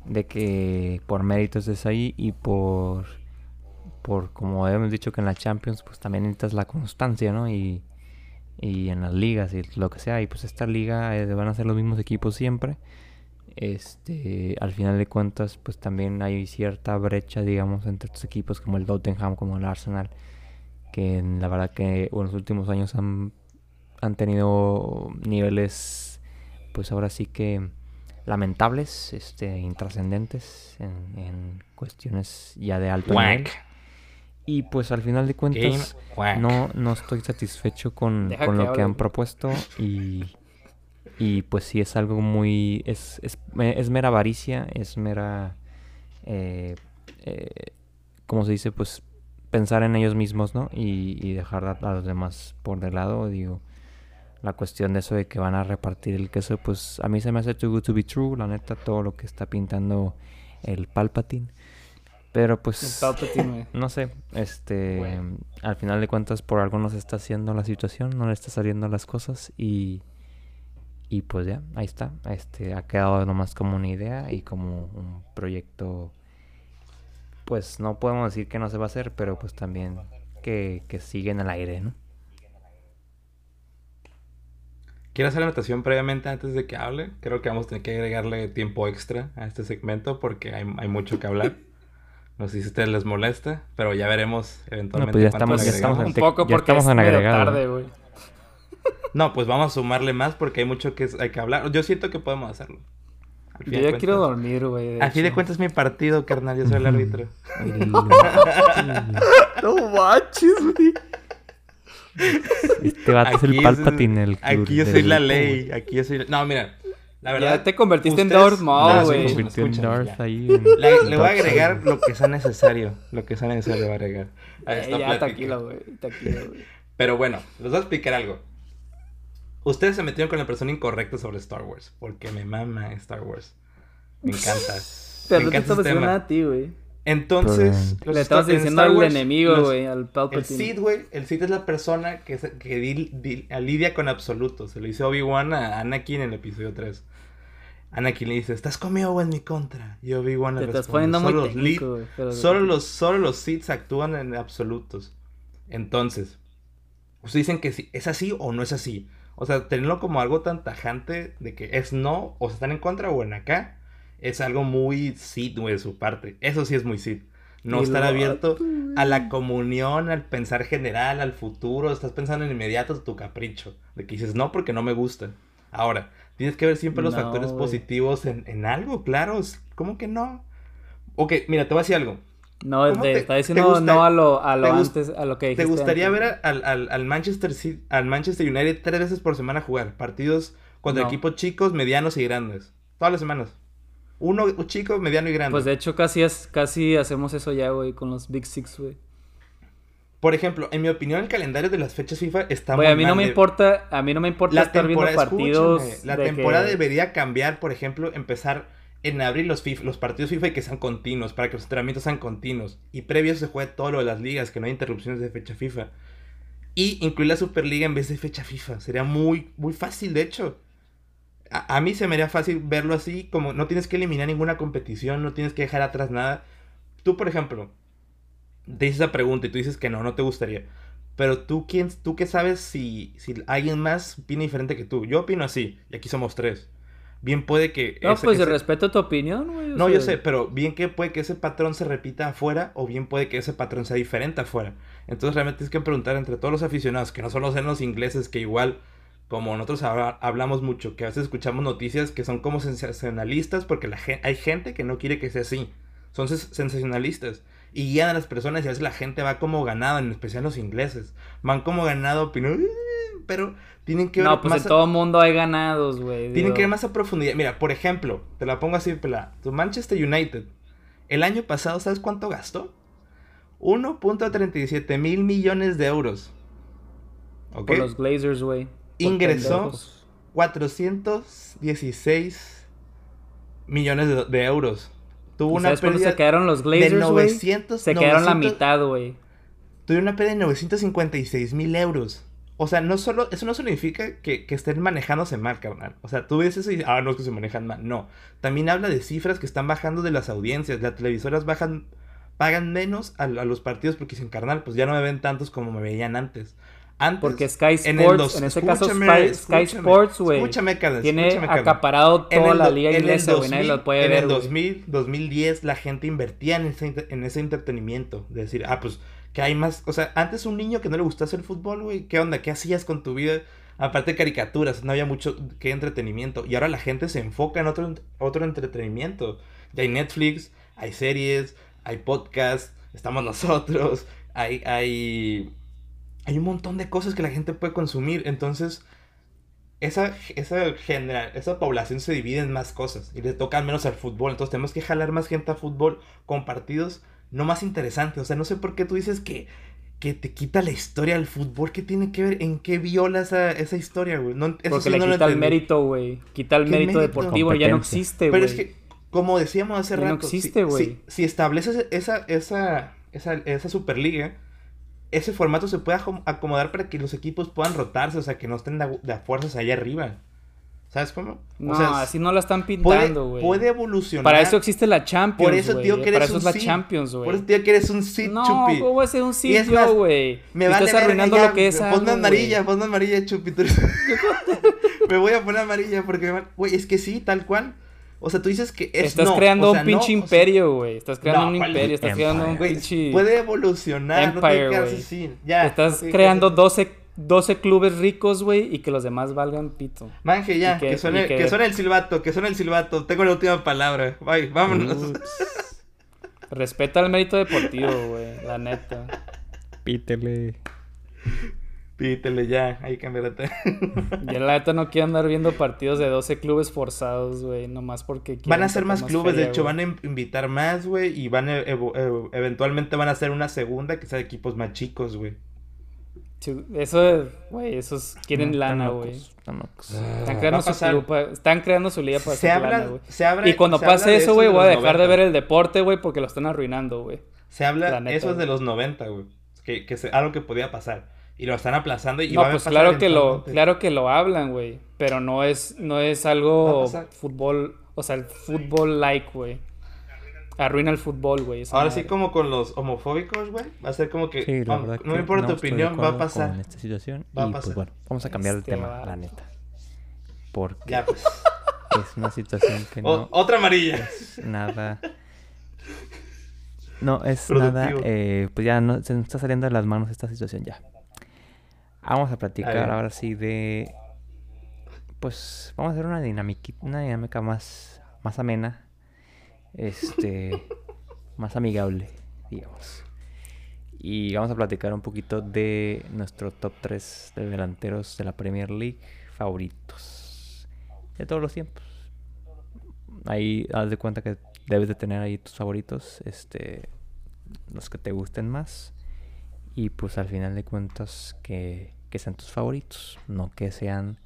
S1: de que por méritos es ahí y por, por, como hemos dicho que en la Champions, pues también necesitas la constancia, ¿no? Y, y en las ligas y lo que sea. Y pues esta liga eh, van a ser los mismos equipos siempre este al final de cuentas pues también hay cierta brecha digamos entre estos equipos como el Tottenham como el Arsenal que la verdad que en los últimos años han, han tenido niveles pues ahora sí que lamentables este intrascendentes en, en, cuestiones ya de alto nivel. Y pues al final de cuentas no, no estoy satisfecho con, con lo que han propuesto y y pues sí es algo muy... Es, es, es mera avaricia, es mera... Eh, eh, como se dice? Pues pensar en ellos mismos, ¿no? Y, y dejar a, los demás por de lado, digo. La cuestión de eso de que van a repartir el queso, pues a mí se me hace too good to be true, la neta, todo lo que está pintando el Palpatine. Pero pues, no sé, este, al final de cuentas por algo no se está haciendo la situación, no le está saliendo las cosas y y pues ya, ahí está. Este ha quedado nomás como una idea y como un proyecto. Pues no podemos decir que no se va a hacer, pero pues también que, que sigue en el aire, ¿no?
S3: Quiero hacer la anotación previamente antes de que hable. Creo que vamos a tener que agregarle tiempo extra a este segmento porque hay, hay mucho que hablar. No sé si a ustedes les molesta, pero ya veremos eventualmente.
S1: No, pues ya estamos, ya estamos, un poco porque estamos en agregado. tarde, güey.
S3: No, pues vamos a sumarle más porque hay mucho que hay que hablar. Yo siento que podemos hacerlo.
S2: Yo ya quiero dormir, güey.
S3: A fin de cuentas es mi partido, carnal. Yo soy el árbitro.
S2: no manches, güey.
S1: Este vato es el Palpatine el
S3: Aquí yo soy la ley. Aquí yo soy... No, mira. La verdad,
S2: ya te convertiste en Darth Maul, güey.
S3: Le voy a agregar lo que sea necesario. Lo que sea necesario voy a agregar.
S2: Eh, ya, tranquilo, güey. Tranquilo, güey.
S3: Pero bueno, les voy a explicar algo. Ustedes se metieron con la persona incorrecta sobre Star Wars. Porque me mama Star Wars. Me encanta.
S2: Pero no te estás diciendo a ti, güey.
S3: Entonces,
S2: le estabas diciendo al enemigo, güey, al Palpatine.
S3: El Sith, güey, el Sith es la persona que, que lidia con absolutos. Se lo hizo Obi-Wan a Anakin en el episodio 3. Anakin le dice, "¿Estás conmigo o en mi contra?" Y Obi-Wan le responde, "Solo los técnico, solo los solo los Sith actúan en absolutos." Entonces, ustedes dicen que sí, es así o no es así. O sea, tenerlo como algo tan tajante de que es no, o se están en contra o en acá, es algo muy Sid, güey, de su parte. Eso sí es muy Sid. No estar abierto a la comunión, al pensar general, al futuro. Estás pensando en inmediato tu capricho. De que dices, no, porque no me gusta. Ahora, tienes que ver siempre los factores positivos en, en, algo, claro. ¿Cómo que no? Ok, mira, te voy a decir algo.
S2: No, está diciendo no a lo, a lo antes, a lo que dijiste.
S3: ¿Te gustaría ver al, al, al, Manchester al Manchester United tres veces por semana jugar? Partidos contra equipos chicos, medianos y grandes. Todas las semanas. Uno chico, mediano y grande.
S2: Pues de hecho casi, es, casi hacemos eso ya, güey, con los Big Six, güey.
S3: Por ejemplo, en mi opinión, el calendario de las fechas FIFA está
S2: muy a mí no me importa, a mí no me importa estar viendo partidos.
S3: La temporada debería cambiar, por ejemplo, empezar en abrir los, partidos FIFA y que sean continuos, para que los entrenamientos sean continuos. Y previo se juegue todo lo de las ligas, que no hay interrupciones de fecha FIFA. Y incluir la Superliga en vez de fecha FIFA. Sería muy, muy fácil, de hecho. A, mí se me haría fácil verlo así, como no tienes que eliminar ninguna competición, no tienes que dejar atrás nada. tú, por ejemplo, te hice esa pregunta y tú dices que no, no te gustaría. Pero tú, ¿quién, tú qué sabes si, si alguien más opina diferente que tú? Yo opino así, y aquí somos tres. Bien puede que...
S2: No, pues respeto tu opinión, güey.
S3: No, yo sé, pero bien que puede que ese patrón se repita afuera o bien puede que ese patrón sea diferente afuera. Entonces realmente tienes que preguntar entre todos los aficionados, que no solo sean los ingleses, que igual, como nosotros hablamos mucho, que a veces escuchamos noticias que son como sensacionalistas porque la hay gente que no quiere que sea así. Son sensacionalistas y guían a las personas y a veces la gente va como ganada, en especial los ingleses. Van como ganado, opinión, pero tienen que
S2: ver No, pues más en todo mundo hay ganados, güey.
S3: Tienen que ver más a profundidad. Mira, por ejemplo, te la pongo así, pela. Tu Manchester United, el año pasado, ¿sabes cuánto gastó? 1.37 mil millones de euros.
S2: ¿Ok? Por los Glazers, güey.
S3: Ingresó 416 millones de euros.
S2: Tuvo una ¿Sabes pérdida se quedaron los Glazers, de 900, Se quedaron la mitad, güey.
S3: Tuvo una pérdida de 956 mil euros. O sea, no solo, eso no significa que, que, estén manejándose mal, carnal. O sea, tú ves eso y, ah, no es que se manejan mal. No. También habla de cifras que están bajando de las audiencias. Las televisoras bajan, pagan menos a, a los partidos porque dicen, carnal, pues ya no me ven tantos como me veían antes.
S2: Porque Sky Sports, en, ese caso Sky, Sports, güey, tiene acaparado toda la liga inglesa, güey, nadie lo puede
S3: en
S2: ver,
S3: En el 2000, 2010 la gente invertía en ese, en ese entretenimiento, de decir, ah, pues, que hay más, o sea, antes un niño que no le gustase el fútbol, güey, ¿qué onda? ¿Qué hacías con tu vida? Aparte de caricaturas, no había mucho que entretenimiento, y ahora la gente se enfoca en otro, otro entretenimiento. Ya hay Netflix, hay series, hay podcasts, estamos nosotros, hay, hay hay un montón de cosas que la gente puede consumir. Entonces, esa, esa, esa población se divide en más cosas y le toca menos al fútbol. Entonces, tenemos que jalar más gente a fútbol con partidos no más interesantes. O sea, no sé por qué tú dices que, que te quita la historia del fútbol. ¿Qué tiene que ver? ¿En qué viola esa, esa historia, güey?
S2: No, Porque le quita el mérito, güey. Quita el mérito, deportivo. Ya no existe, güey.
S3: Pero es que, como decíamos hace rato. No existe, güey. Si, si, estableces esa, esa, esa, esa Superliga ese formato se puede acomodar para que los equipos puedan rotarse, o sea, que no estén de, fuerzas allá arriba. ¿Sabes cómo?
S2: No, así no la están pintando, güey.
S3: Puede, evolucionar.
S2: Para eso existe la Champions, Por eso digo que eres Para eso es la Champions, güey.
S3: Por eso digo que eres un sit,
S2: no, Chupi. No, ¿cómo va a ser un sit, güey?
S3: Me vale estás arruinando lo que es Ponme amarilla, ponme amarilla, Chupi. me voy a poner amarilla porque, güey, es que sí, tal cual. O sea, tú dices que es
S2: Estás creando un pinche imperio, güey. estás creando un imperio, estás creando un pinche...
S3: Puede evolucionar, Empire, no te
S2: Ya. Estás creando 12, 12 clubes ricos, güey, y que los demás valgan pito.
S3: Manje, ya, que, suene, que... el silbato, que suene el silbato. Tengo la última palabra. Bye, vámonos.
S2: Respeta el mérito deportivo, güey, la neta.
S1: Pítele.
S3: Pítele ya, hay que cambiarte.
S2: Yo la neta no quiero andar viendo partidos de 12 clubes forzados, güey, nomás porque
S3: Van a ser más clubes, de hecho van a invitar más, güey, y van a, eventualmente van a hacer una segunda que sea de equipos más chicos, güey.
S2: Eso, güey, esos quieren lana, güey. Están, creando su están creando su liga para se hacer lana, güey. Y cuando pase eso, güey, voy a dejar de ver el deporte, güey, porque lo están arruinando, güey.
S3: Se habla, eso es de los 90, güey. Que, que algo que podía pasar. Y lo están aplazando y
S2: no, pues claro que lo claro que lo hablan güey pero no es no es algo fútbol o sea el fútbol like güey arruina el fútbol güey
S3: ahora sí como con los homofóbicos güey va a ser como que, no, me importa tu opinión va a pasar.
S1: en esta situación va y pues bueno vamos a cambiar el tema la neta. Porque
S3: ya, pues.
S1: es una situación que no
S3: otra amarilla.
S1: nada no es nada eh, pues ya no se nos está saliendo de las manos esta situación ya. Vamos a platicar ahora sí de. Pues vamos a hacer una dinámica, una dinámica más, más amena. Este. más amigable, digamos. Y vamos a platicar un poquito de nuestro top 3 de delanteros de la Premier League favoritos. De todos los tiempos. Ahí haz de cuenta que debes de tener ahí tus favoritos. Este. Los que te gusten más y pues al final de cuentas que, sean tus favoritos, no que sean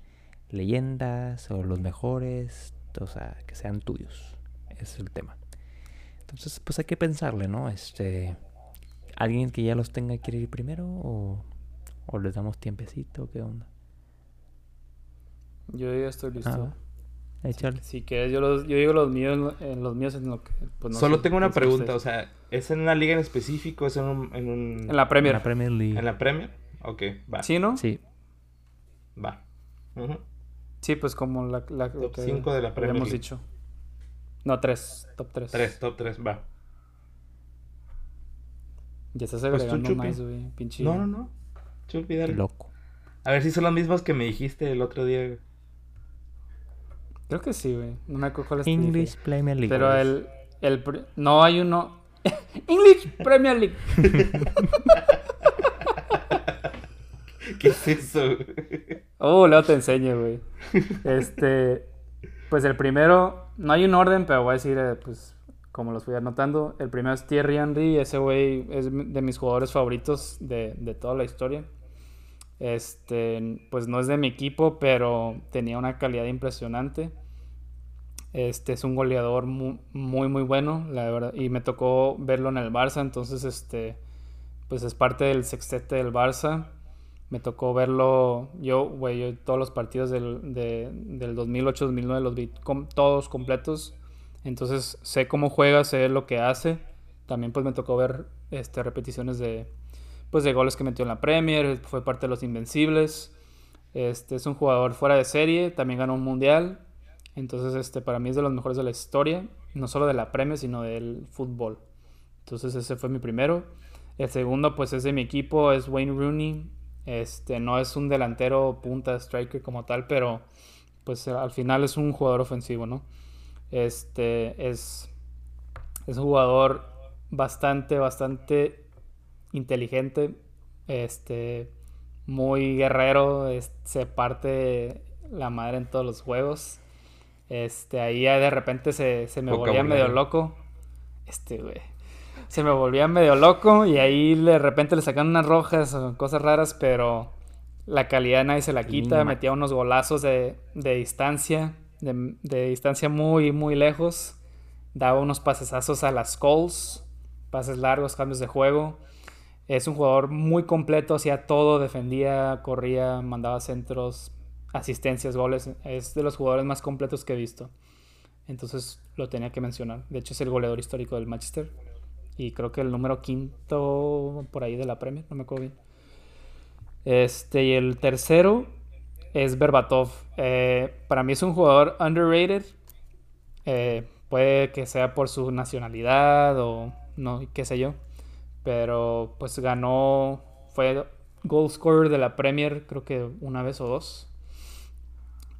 S1: leyendas o los mejores, o sea, que sean tuyos. Ese es el tema. Entonces, pues hay que pensarle, ¿no? Este, alguien que ya los tenga quiere ir primero o, o les damos tiempecito, ¿qué onda?
S2: Yo ya estoy listo. Ah,
S1: Échale.
S2: Si quieres, yo, los, yo digo los míos, en los míos en lo que... Pues, no
S3: Solo
S2: sé,
S3: tengo una pregunta,
S2: ustedes.
S3: o sea, ¿es en una liga en específico? ¿Es en un... En, un-
S2: En la Premier.
S1: La Premier League.
S3: ¿En la Premier? Ok, va.
S2: ¿Sí, no?
S1: Sí.
S3: Va.
S2: Sí, pues como la, la- lo
S3: Top
S2: que
S3: cinco de la Premier League.
S2: dicho. No, tres. Top tres.
S3: Tres, top tres, va.
S2: Ya estás
S3: Pues tú,
S2: agregando más, güey. Pinche...
S3: No, no, no. Chupi, dale.
S1: Loco.
S3: A ver si son los mismos que me dijiste el otro día.
S2: Creo que sí, güey. No me acuerdo cuál es.
S1: English Premier League.
S2: Pero el, el... No hay uno... English Premier League.
S3: ¿Qué es eso?
S2: Oh, luego te enseño, güey. Este, pues el primero, no hay un orden, pero voy a decir, eh, pues, como los fui anotando. El primero es Thierry Henry, ese güey es de mis jugadores favoritos de, de toda la historia. Este, pues no es de mi equipo, pero tenía una calidad impresionante. Este es un goleador mu- muy, muy, bueno, la verdad. Y me tocó verlo en el Barça, entonces, este, pues es parte del sextete del Barça. Me tocó verlo, yo, güey, todos los partidos del, de- del 2008-2009 los vi com- todos completos. Entonces sé cómo juega, sé lo que hace. También pues me tocó ver este, repeticiones de, pues, de goles que metió en la Premier, fue parte de los Invencibles. Este, es un jugador fuera de serie, también ganó un mundial. Entonces este, para mí es de los mejores de la historia, no solo de la Premier, sino del fútbol. Entonces ese fue mi primero. El segundo, pues es de mi equipo, es Wayne Rooney. Este, no es un delantero punta, striker como tal, pero pues al final es un jugador ofensivo, ¿no? Este es, es un jugador bastante, bastante inteligente, este, muy guerrero, es- se parte la madre en todos los juegos. Este, ahí ya de repente se, se me volvía medio loco. Este, güey. Se me volvía medio loco y ahí de repente le sacan unas rojas o cosas raras, pero la calidad nadie se la quita. Metía unos golazos de, de distancia, de, de distancia muy, muy lejos. Daba unos pasesazos a las calls, pases largos, cambios de juego. Es un jugador muy completo, hacía todo, defendía, corría, mandaba centros, asistencias, goles. Es de los jugadores más completos que he visto. Entonces lo tenía que mencionar. De hecho es el goleador histórico del Manchester. Y creo que el número quinto por ahí de la Premier, no me acuerdo bien. Este, y el tercero es Berbatov. Eh, para mí es un jugador underrated. Eh, puede que sea por su nacionalidad o no, qué sé yo. Pero pues ganó, fue goal scorer de la Premier creo que una vez o dos.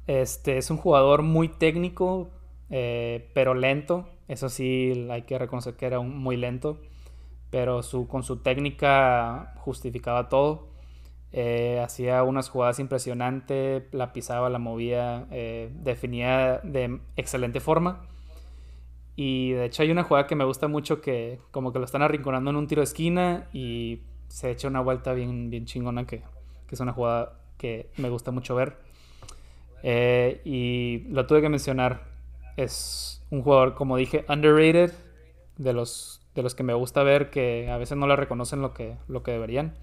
S2: Este es un jugador muy técnico, eh, pero lento. Eso sí, hay que reconocer que era muy lento. Pero su, con su técnica justificaba todo. Eh, hacía unas jugadas impresionantes, la pisaba, la movía, eh, definía de excelente forma. Y de hecho hay una jugada que me gusta mucho que como que lo están arrinconando en un tiro de esquina y se echa una vuelta bien, bien chingona que, que es una jugada que me gusta mucho ver. Eh, y lo tuve que mencionar. Es un jugador, como dije, underrated. De los, de los que me gusta ver que a veces no le reconocen lo que, lo que deberían.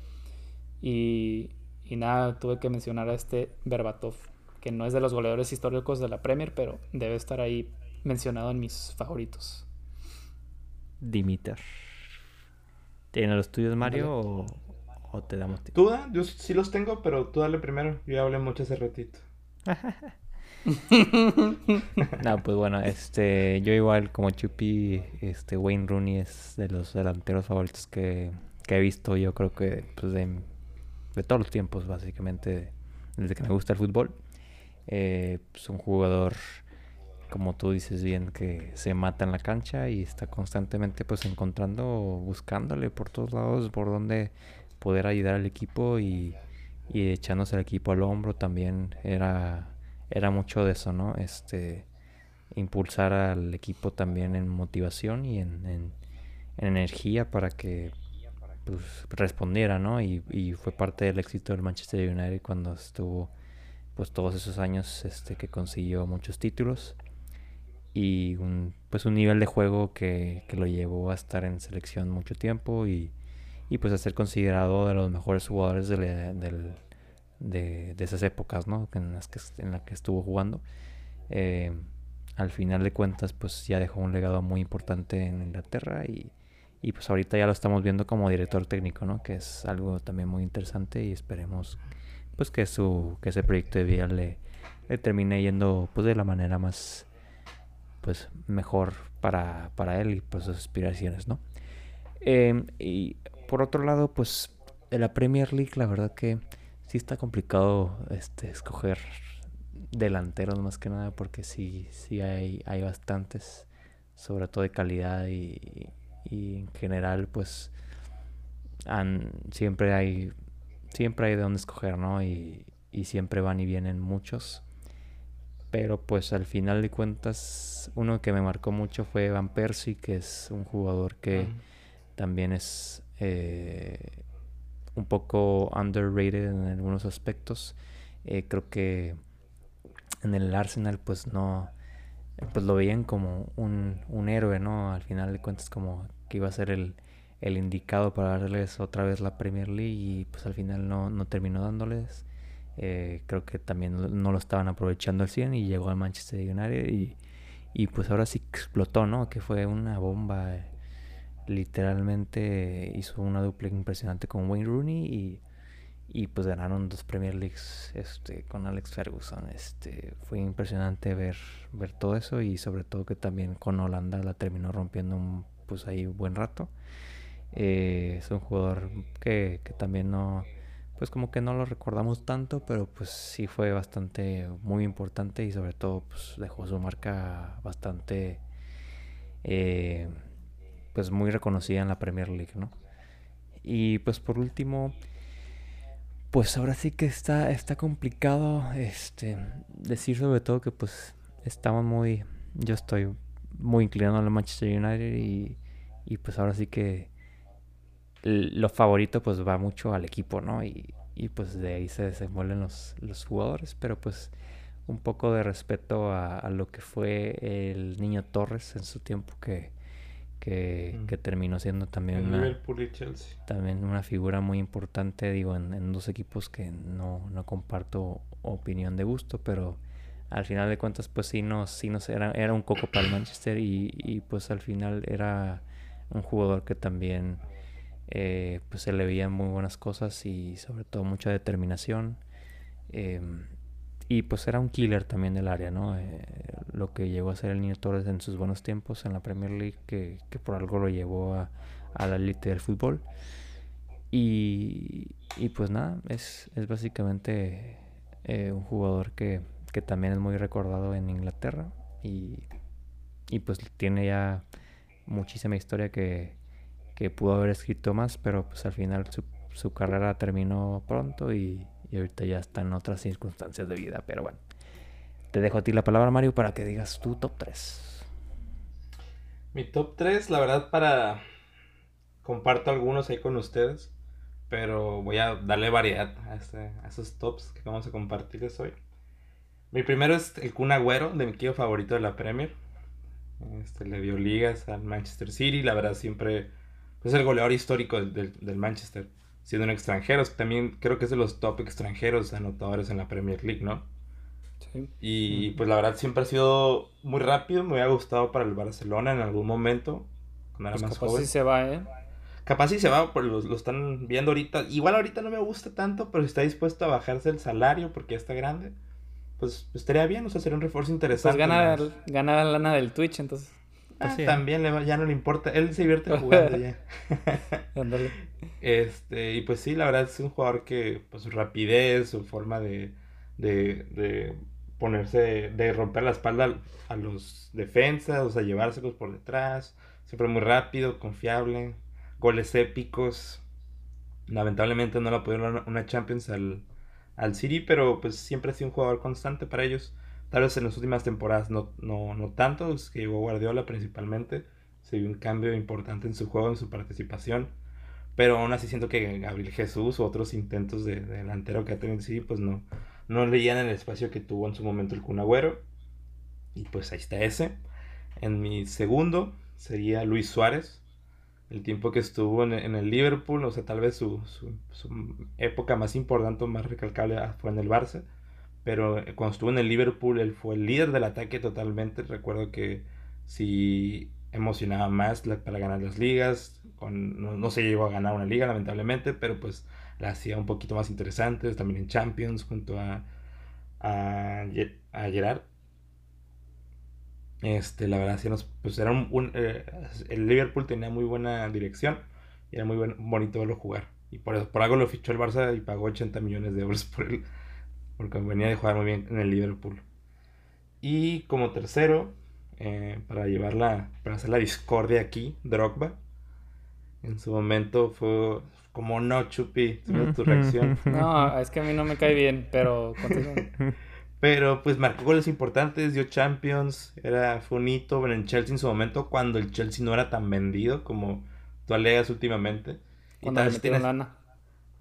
S2: Y, y nada, tuve que mencionar a este Berbatov, que no es de los goleadores históricos de la Premier, pero debe estar ahí mencionado en mis favoritos.
S1: Dimiter. ¿Tienes los tuyos, Mario, o, o te damos tiempo?
S3: ¿Tú, da? Yo sí los tengo, pero tú dale primero. Yo ya hablé mucho hace ratito.
S1: No, pues bueno, este, yo igual como Chupi, este, Wayne Rooney es de los delanteros favoritos que, que he visto, yo creo que, pues, de, de todos los tiempos, básicamente, desde que me gusta el fútbol. Eh, pues un jugador, como tú dices bien, que se mata en la cancha y está constantemente, pues, encontrando, buscándole por todos lados, por donde poder ayudar al equipo y, y echándose al equipo al hombro también era era mucho de eso, ¿no? Este, impulsar al equipo también en motivación y en, en- en energía para que pues, respondiera, ¿no? Y, y fue parte del éxito del Manchester United cuando estuvo, pues todos esos años este, que consiguió muchos títulos y un, pues un nivel de juego que, que lo llevó a estar en selección mucho tiempo y, y pues a ser considerado de los mejores jugadores de, la- del, de, esas épocas, ¿no? En las que, en la que estuvo jugando. Eh, al final de cuentas pues ya dejó un legado muy importante en Inglaterra y, y pues ahorita ya lo estamos viendo como director técnico, ¿no? Que es algo también muy interesante y esperemos pues que su que ese proyecto de vida le, termine yendo pues de la manera más pues mejor para, para él y pues sus aspiraciones, ¿no? Em, y por otro lado, pues de la Premier League, la verdad que sí está complicado este escoger delanteros más que nada porque sí, sí hay, hay bastantes, sobre todo de calidad y, y en general pues han, siempre hay siempre hay de dónde escoger, ¿no? Y, y siempre van y vienen muchos. Pero pues al final de cuentas, uno que me marcó mucho fue Van Persie, que es un jugador que también es eh, un poco underrated en algunos aspectos. Eh, creo que en el Arsenal pues no, pues lo veían como un, un héroe, ¿no? Al final de cuentas como que iba a ser el, el indicado para darles otra vez la Premier League y pues al final no, no terminó dándoles. Eh, creo que también no lo estaban aprovechando al 100 y llegó al Manchester United y, y pues ahora sí explotó, ¿no? Que fue una bomba. Literalmente hizo una dupla impresionante con Wayne Rooney y, y pues ganaron dos Premier Leagues este, con Alex Ferguson. Este, fue impresionante ver, ver todo eso y sobre todo que también con Holanda la terminó rompiendo un, pues ahí un buen rato. Eh, es un jugador que, que también no pues como que no lo recordamos tanto, pero pues sí fue bastante muy importante y sobre todo pues dejó su marca bastante eh, pues muy reconocida en la Premier League, ¿no? Y pues por último, pues ahora sí que está, está complicado este decir sobre todo que pues estamos muy, yo estoy muy inclinado al Manchester United y, y pues ahora sí que lo favorito pues va mucho al equipo, ¿no? Y, y pues de ahí se desenvuelven los, los jugadores, pero pues un poco de respeto a, a, lo que fue el niño Torres en su tiempo que, que, mm. que terminó siendo también una, también una figura muy importante, digo, en, en, dos equipos que no, no comparto opinión de gusto, pero al final de cuentas pues sí nos, sí nos era, era un coco para el Manchester y, y pues al final era un jugador que también eh, pues se le veían muy buenas cosas y sobre todo mucha determinación. Eh, y pues era un killer también del área, ¿no? Eh, lo que llegó a ser el Niño Torres en sus buenos tiempos en la Premier League, que, que por algo lo llevó a, a la élite del fútbol. Y, y, pues nada, es, es básicamente eh, un jugador que, que, también es muy recordado en Inglaterra y, y pues tiene ya muchísima historia que, que pudo haber escrito más, pero pues al final su, su carrera terminó pronto y, y, ahorita ya está en otras circunstancias de vida. Pero bueno, te dejo a ti la palabra, Mario, para que digas tu top 3.
S3: Mi top 3, la verdad, para. Comparto algunos ahí con ustedes, pero voy a darle variedad a, este, a esos tops que vamos a compartirles hoy. Mi primero es el Kun Agüero, de mi equipo favorito de la Premier. Este, le dio ligas al Manchester City, la verdad siempre es el goleador histórico del, del, Manchester, siendo un extranjero. También creo que es de los top extranjeros anotadores en la Premier League, ¿no? Sí. Y pues la verdad siempre ha sido muy rápido, me hubiera gustado para el Barcelona en algún momento,
S2: cuando era pues más capaz joven. sí se va, ¿eh?
S3: Capaz sí se va, pues lo, lo, están viendo ahorita. Igual ahorita no me gusta tanto, pero si está dispuesto a bajarse el salario porque ya está grande, pues estaría bien, o sea, sería un refuerzo interesante.
S2: Pues gana, gana la lana del Twitch, entonces.
S3: Ah, también le, ya no le importa, él se divierte jugando ya. este, y pues sí, la verdad es un jugador que, pues su rapidez, su forma de, de, de ponerse, de romper la espalda a los defensas, o sea, llevárselos por detrás, siempre muy rápido, confiable, goles épicos. Lamentablemente no la pudieron una Champions al, al City, pero pues siempre ha sido un jugador constante para ellos. Tal vez en las últimas temporadas no, no, no tanto, es que llegó Guardiola principalmente. Se vio un cambio importante en su juego, en su participación. Pero aún así siento que Gabriel Jesús u otros intentos de, de delantero que ha tenido sí, pues no, no le llenan el espacio que tuvo en su momento el Kun Agüero. Y pues ahí está ese. En mi segundo sería Luis Suárez. El tiempo que estuvo en, en el Liverpool, o sea, tal vez su, su, su, época más importante más recalcable fue en el Barça pero eh, cuando estuvo en el Liverpool, él fue el líder del ataque totalmente. Recuerdo que si emocionaba más para ganar las ligas, con, no, se llegó a ganar una liga lamentablemente, pero pues la hacía un poquito más interesante, también en Champions junto a, a, a Gerard. Este, la verdad, sí nos, pues era un, eh, el Liverpool tenía muy buena dirección y era muy bonito verlo jugar. Y por, por algo lo fichó el Barça y pagó 80 millones de euros por él, porque venía de jugar muy bien en el Liverpool. Y como tercero, eh, para llevarla, para hacer la discordia aquí, Drogba. En su momento fue como no, Chupi, tu reacción.
S2: No, es que a mí no me cae bien, pero
S3: Pero pues marcó goles importantes, dio Champions, era fue un hito en el Chelsea en su momento cuando el Chelsea no era tan vendido como tú alegas últimamente.
S2: y tal, vez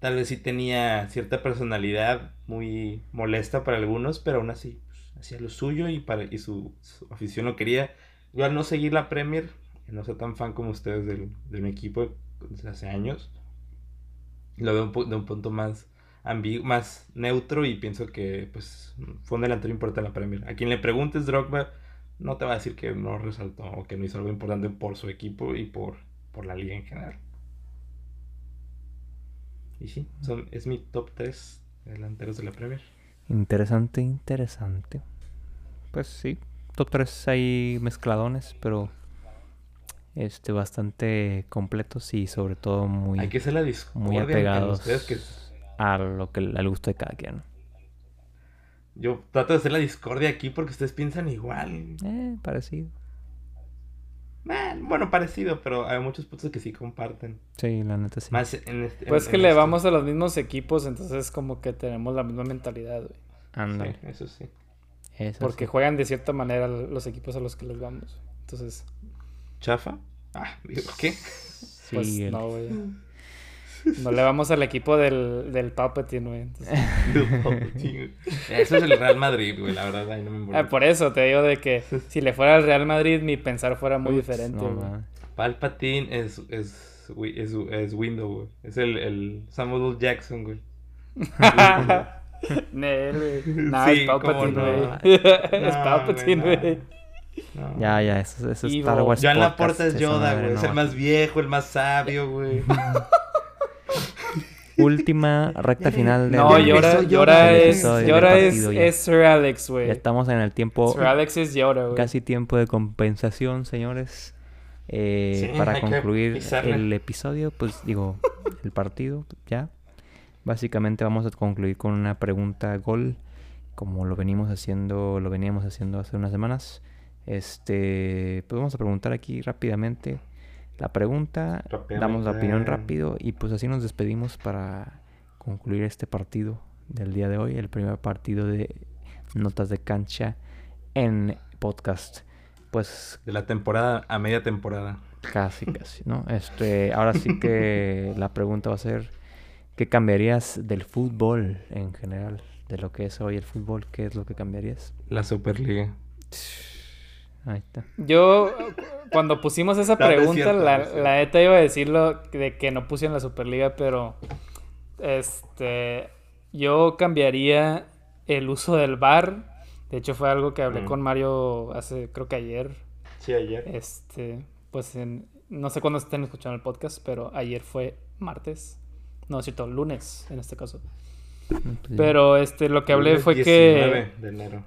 S3: tal vez sí tenía cierta personalidad muy molesta para algunos, pero aún así pues, hacía lo suyo y, para, y su, afición lo quería. Yo al no seguir la Premier, no soy tan fan como ustedes del, de mi equipo desde hace años, lo veo de un punto más más neutro y pienso que pues fue un delantero importante en la Premier. A quien le preguntes Drogba no te va a decir que no resaltó o que no hizo algo importante por su equipo y por, por la liga en general. Y sí, son, es mi top 3 delanteros de la Premier.
S1: Interesante, interesante. Pues sí, top 3 hay mezcladones, pero este bastante completos y sobre todo muy
S3: hay que ser la muy apegados que
S1: a lo que al gusto de cada quien.
S3: Yo trato de hacer la discordia aquí porque ustedes piensan igual.
S1: Eh, parecido.
S3: Bueno, parecido, pero hay muchos puntos que sí comparten.
S1: Sí, la neta sí.
S2: Más este, pues que le vamos a los mismos equipos, entonces como que tenemos la misma mentalidad, güey.
S3: Ándale. eso sí.
S2: porque juegan de cierta manera los equipos a los que les vamos. Entonces.
S3: ¿Chafa? Ah, ¿qué?
S2: Pues no, güey. No le vamos al equipo del, del Palpatine,
S3: güey. Eso es el Real Madrid, güey, la verdad, ahí no me
S2: ah, Por eso te digo de que si le fuera al Real Madrid, mi pensar fuera muy diferente, güey.
S3: Palpatine es, es, es, es Window, güey. Es el, el Samuel Jackson, güey.
S2: Nel, güey. sí, es Palpatine, güey. es Palpatine, güey.
S1: Ya, ya, eso, eso es Star
S3: Wars. Ya en la puerta es Yoda, güey. Es el más viejo, el más sabio, güey.
S1: Última recta final
S2: de No, Llora, es, Llora es, es, Sir Alex, güey.
S1: Ya estamos en el tiempo.
S2: Sir Alex es Llora, güey.
S1: Casi tiempo de compensación, señores. Eh, para concluir el episodio, pues digo, el partido, ya. Básicamente vamos a concluir con una pregunta gol, como lo venimos haciendo, lo veníamos haciendo hace unas semanas. Este, pues vamos a preguntar aquí rápidamente la pregunta, damos la opinión rápido y pues así nos despedimos para concluir este partido del día de hoy, el primer partido de Notas de Cancha en podcast. Pues
S3: de la temporada a media temporada.
S1: Casi, casi, ¿no? Este, ahora sí que la pregunta va a ser ¿qué cambiarías del fútbol en general? De lo que es hoy el fútbol, ¿qué es lo que cambiarías?
S3: La Superliga.
S2: Ahí está. Yo, cuando pusimos esa pregunta, la, la ETA iba a decirlo de que no pusieron la Superliga, pero este yo cambiaría el uso del bar. De hecho, fue algo que hablé mm. con Mario hace, creo que ayer.
S3: Sí, ayer.
S2: Este, pues no sé cuándo estén escuchando el podcast, pero ayer fue martes. No, es cierto, lunes en este caso. Pues pero este, lo que hablé fue que,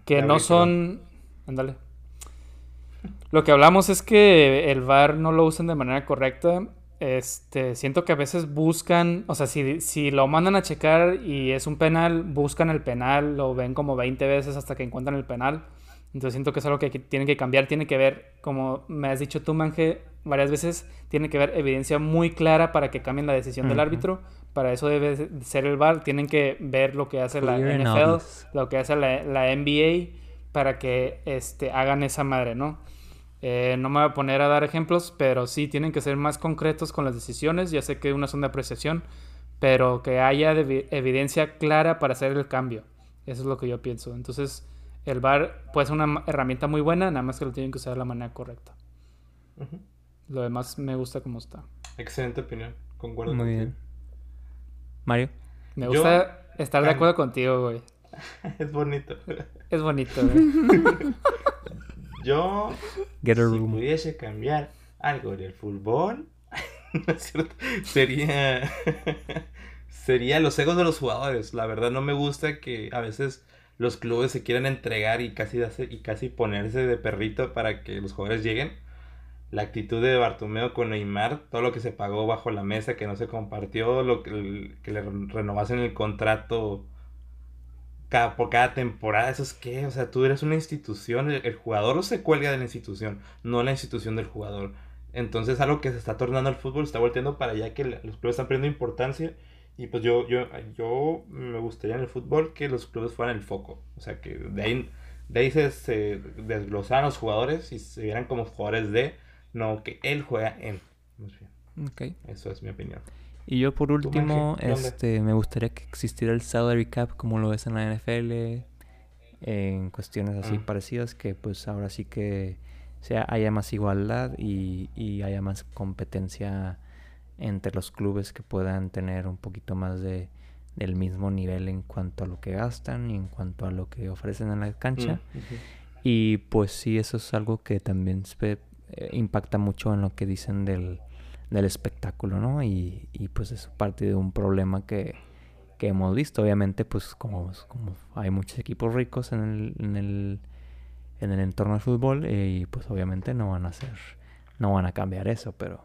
S2: que no son. Ándale. Lo que hablamos es que el VAR no lo usan de manera correcta. Este, siento que a veces buscan, o sea, si, si lo mandan a checar y es un penal, buscan el penal, lo ven como 20 veces hasta que encuentran el penal. Entonces siento que es algo que tienen que cambiar, tiene que ver, como me has dicho tú, Manje, varias veces, tiene que ver evidencia muy clara para que cambien la decisión del árbitro. Para eso debe ser el VAR. Tienen que ver lo que hace la NFL, lo que hace la, la NBA, para que este, hagan esa madre, ¿no? Eh, no me voy a poner a dar ejemplos, pero sí tienen que ser más concretos con las decisiones. Ya sé que una son de apreciación, pero que haya evidencia clara para hacer el cambio. Eso es lo que yo pienso. Entonces, el VAR puede ser una herramienta muy buena, nada más que lo tienen que usar de la manera correcta. Lo demás me gusta como está.
S3: Excelente opinión, concuerdo.
S1: Muy bien. Mario.
S2: Me gusta estar de acuerdo contigo, güey.
S3: es bonito.
S2: Es bonito, güey.
S3: Yo,
S1: Get a
S3: si
S1: room.
S3: pudiese cambiar algo del fútbol, no es cierto, sería, sería los egos de los jugadores. La verdad no me gusta que a veces los clubes se quieran entregar y casi, darse- y casi ponerse de perrito para que los jugadores lleguen. La actitud de Bartomeo con Neymar, todo lo que se pagó bajo la mesa, que no se compartió, lo que, que le renovasen el contrato cada, por cada temporada, ¿eso es qué? O sea, tú eres una institución, el, el jugador se cuelga de la institución, no la institución del jugador. Entonces, algo que se está tornando el fútbol, está volteando para allá, que los clubes están perdiendo importancia. Y pues yo, yo, yo me gustaría en el fútbol que los clubes fueran el foco. O sea, que de ahí, de ahí se, se desglosaran los jugadores y se vieran como jugadores de, no que él juega en. Más bien,
S1: Ok.
S3: eso es mi opinión.
S1: Y yo por último, este, me gustaría que existiera el salary cap como lo ves en la NFL, en cuestiones así
S3: Mm.
S1: parecidas, que pues ahora sí que sea, haya más igualdad y, y haya más competencia entre los clubes que puedan tener un poquito más de del mismo nivel en cuanto a lo que gastan y en cuanto a lo que ofrecen en la cancha.
S3: Mm.
S1: Y pues sí, eso es algo que también se, eh, impacta mucho en lo que dicen del, del espectáculo, ¿no? Y, y pues es parte de un problema que, que hemos visto. Obviamente, pues como, como hay muchos equipos ricos en el, en el, en el entorno del fútbol, eh, y pues obviamente no van a hacer, no van a cambiar eso, pero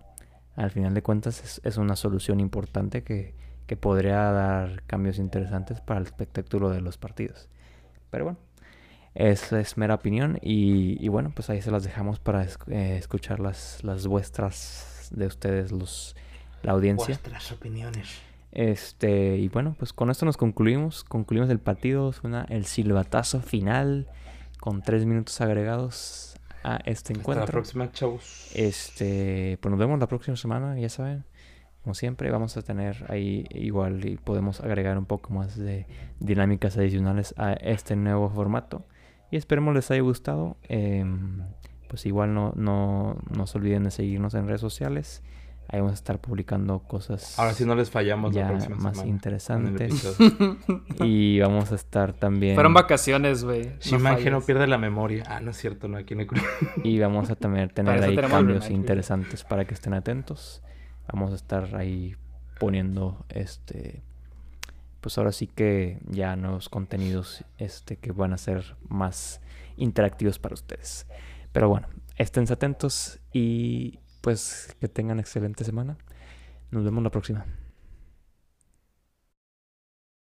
S1: al final de cuentas es, es una solución importante que, que podría dar cambios interesantes para el espectáculo de los partidos. Pero bueno, esa es mera opinión y, y bueno, pues ahí se las dejamos para esc- eh, escuchar las, las vuestras de ustedes, los, la audiencia.
S3: Vuestras opiniones.
S1: Este, y bueno, pues con esto nos concluimos. Concluimos el partido. Suena el silbatazo final con tres minutos agregados a este
S3: Hasta la
S1: encuentro.
S3: próxima, chavos.
S1: Este, pues nos vemos la próxima semana, ya saben. Como siempre, vamos a tener ahí igual y podemos agregar un poco más de dinámicas adicionales a este nuevo formato. Y esperemos les haya gustado. Em, pues igual no, no, no se olviden de seguirnos en redes sociales. Ahí vamos a estar publicando cosas
S3: Ahora sí no les fallamos la
S1: ya
S3: próxima
S1: más
S3: semana.
S1: interesantes. Y vamos a estar también...
S2: Fueron vacaciones, güey.
S3: Si Manje no
S2: falles.
S3: pierde la memoria. Ah, no es cierto, no, aquí no hay
S1: Y vamos a también tener ahí cambios interesantes para que estén atentos. Vamos a estar ahí poniendo este pues ahora sí que ya nuevos contenidos este que van a ser más interactivos para ustedes. Pero bueno, esténse atentos y pues que tengan excelente semana. Nos vemos la próxima.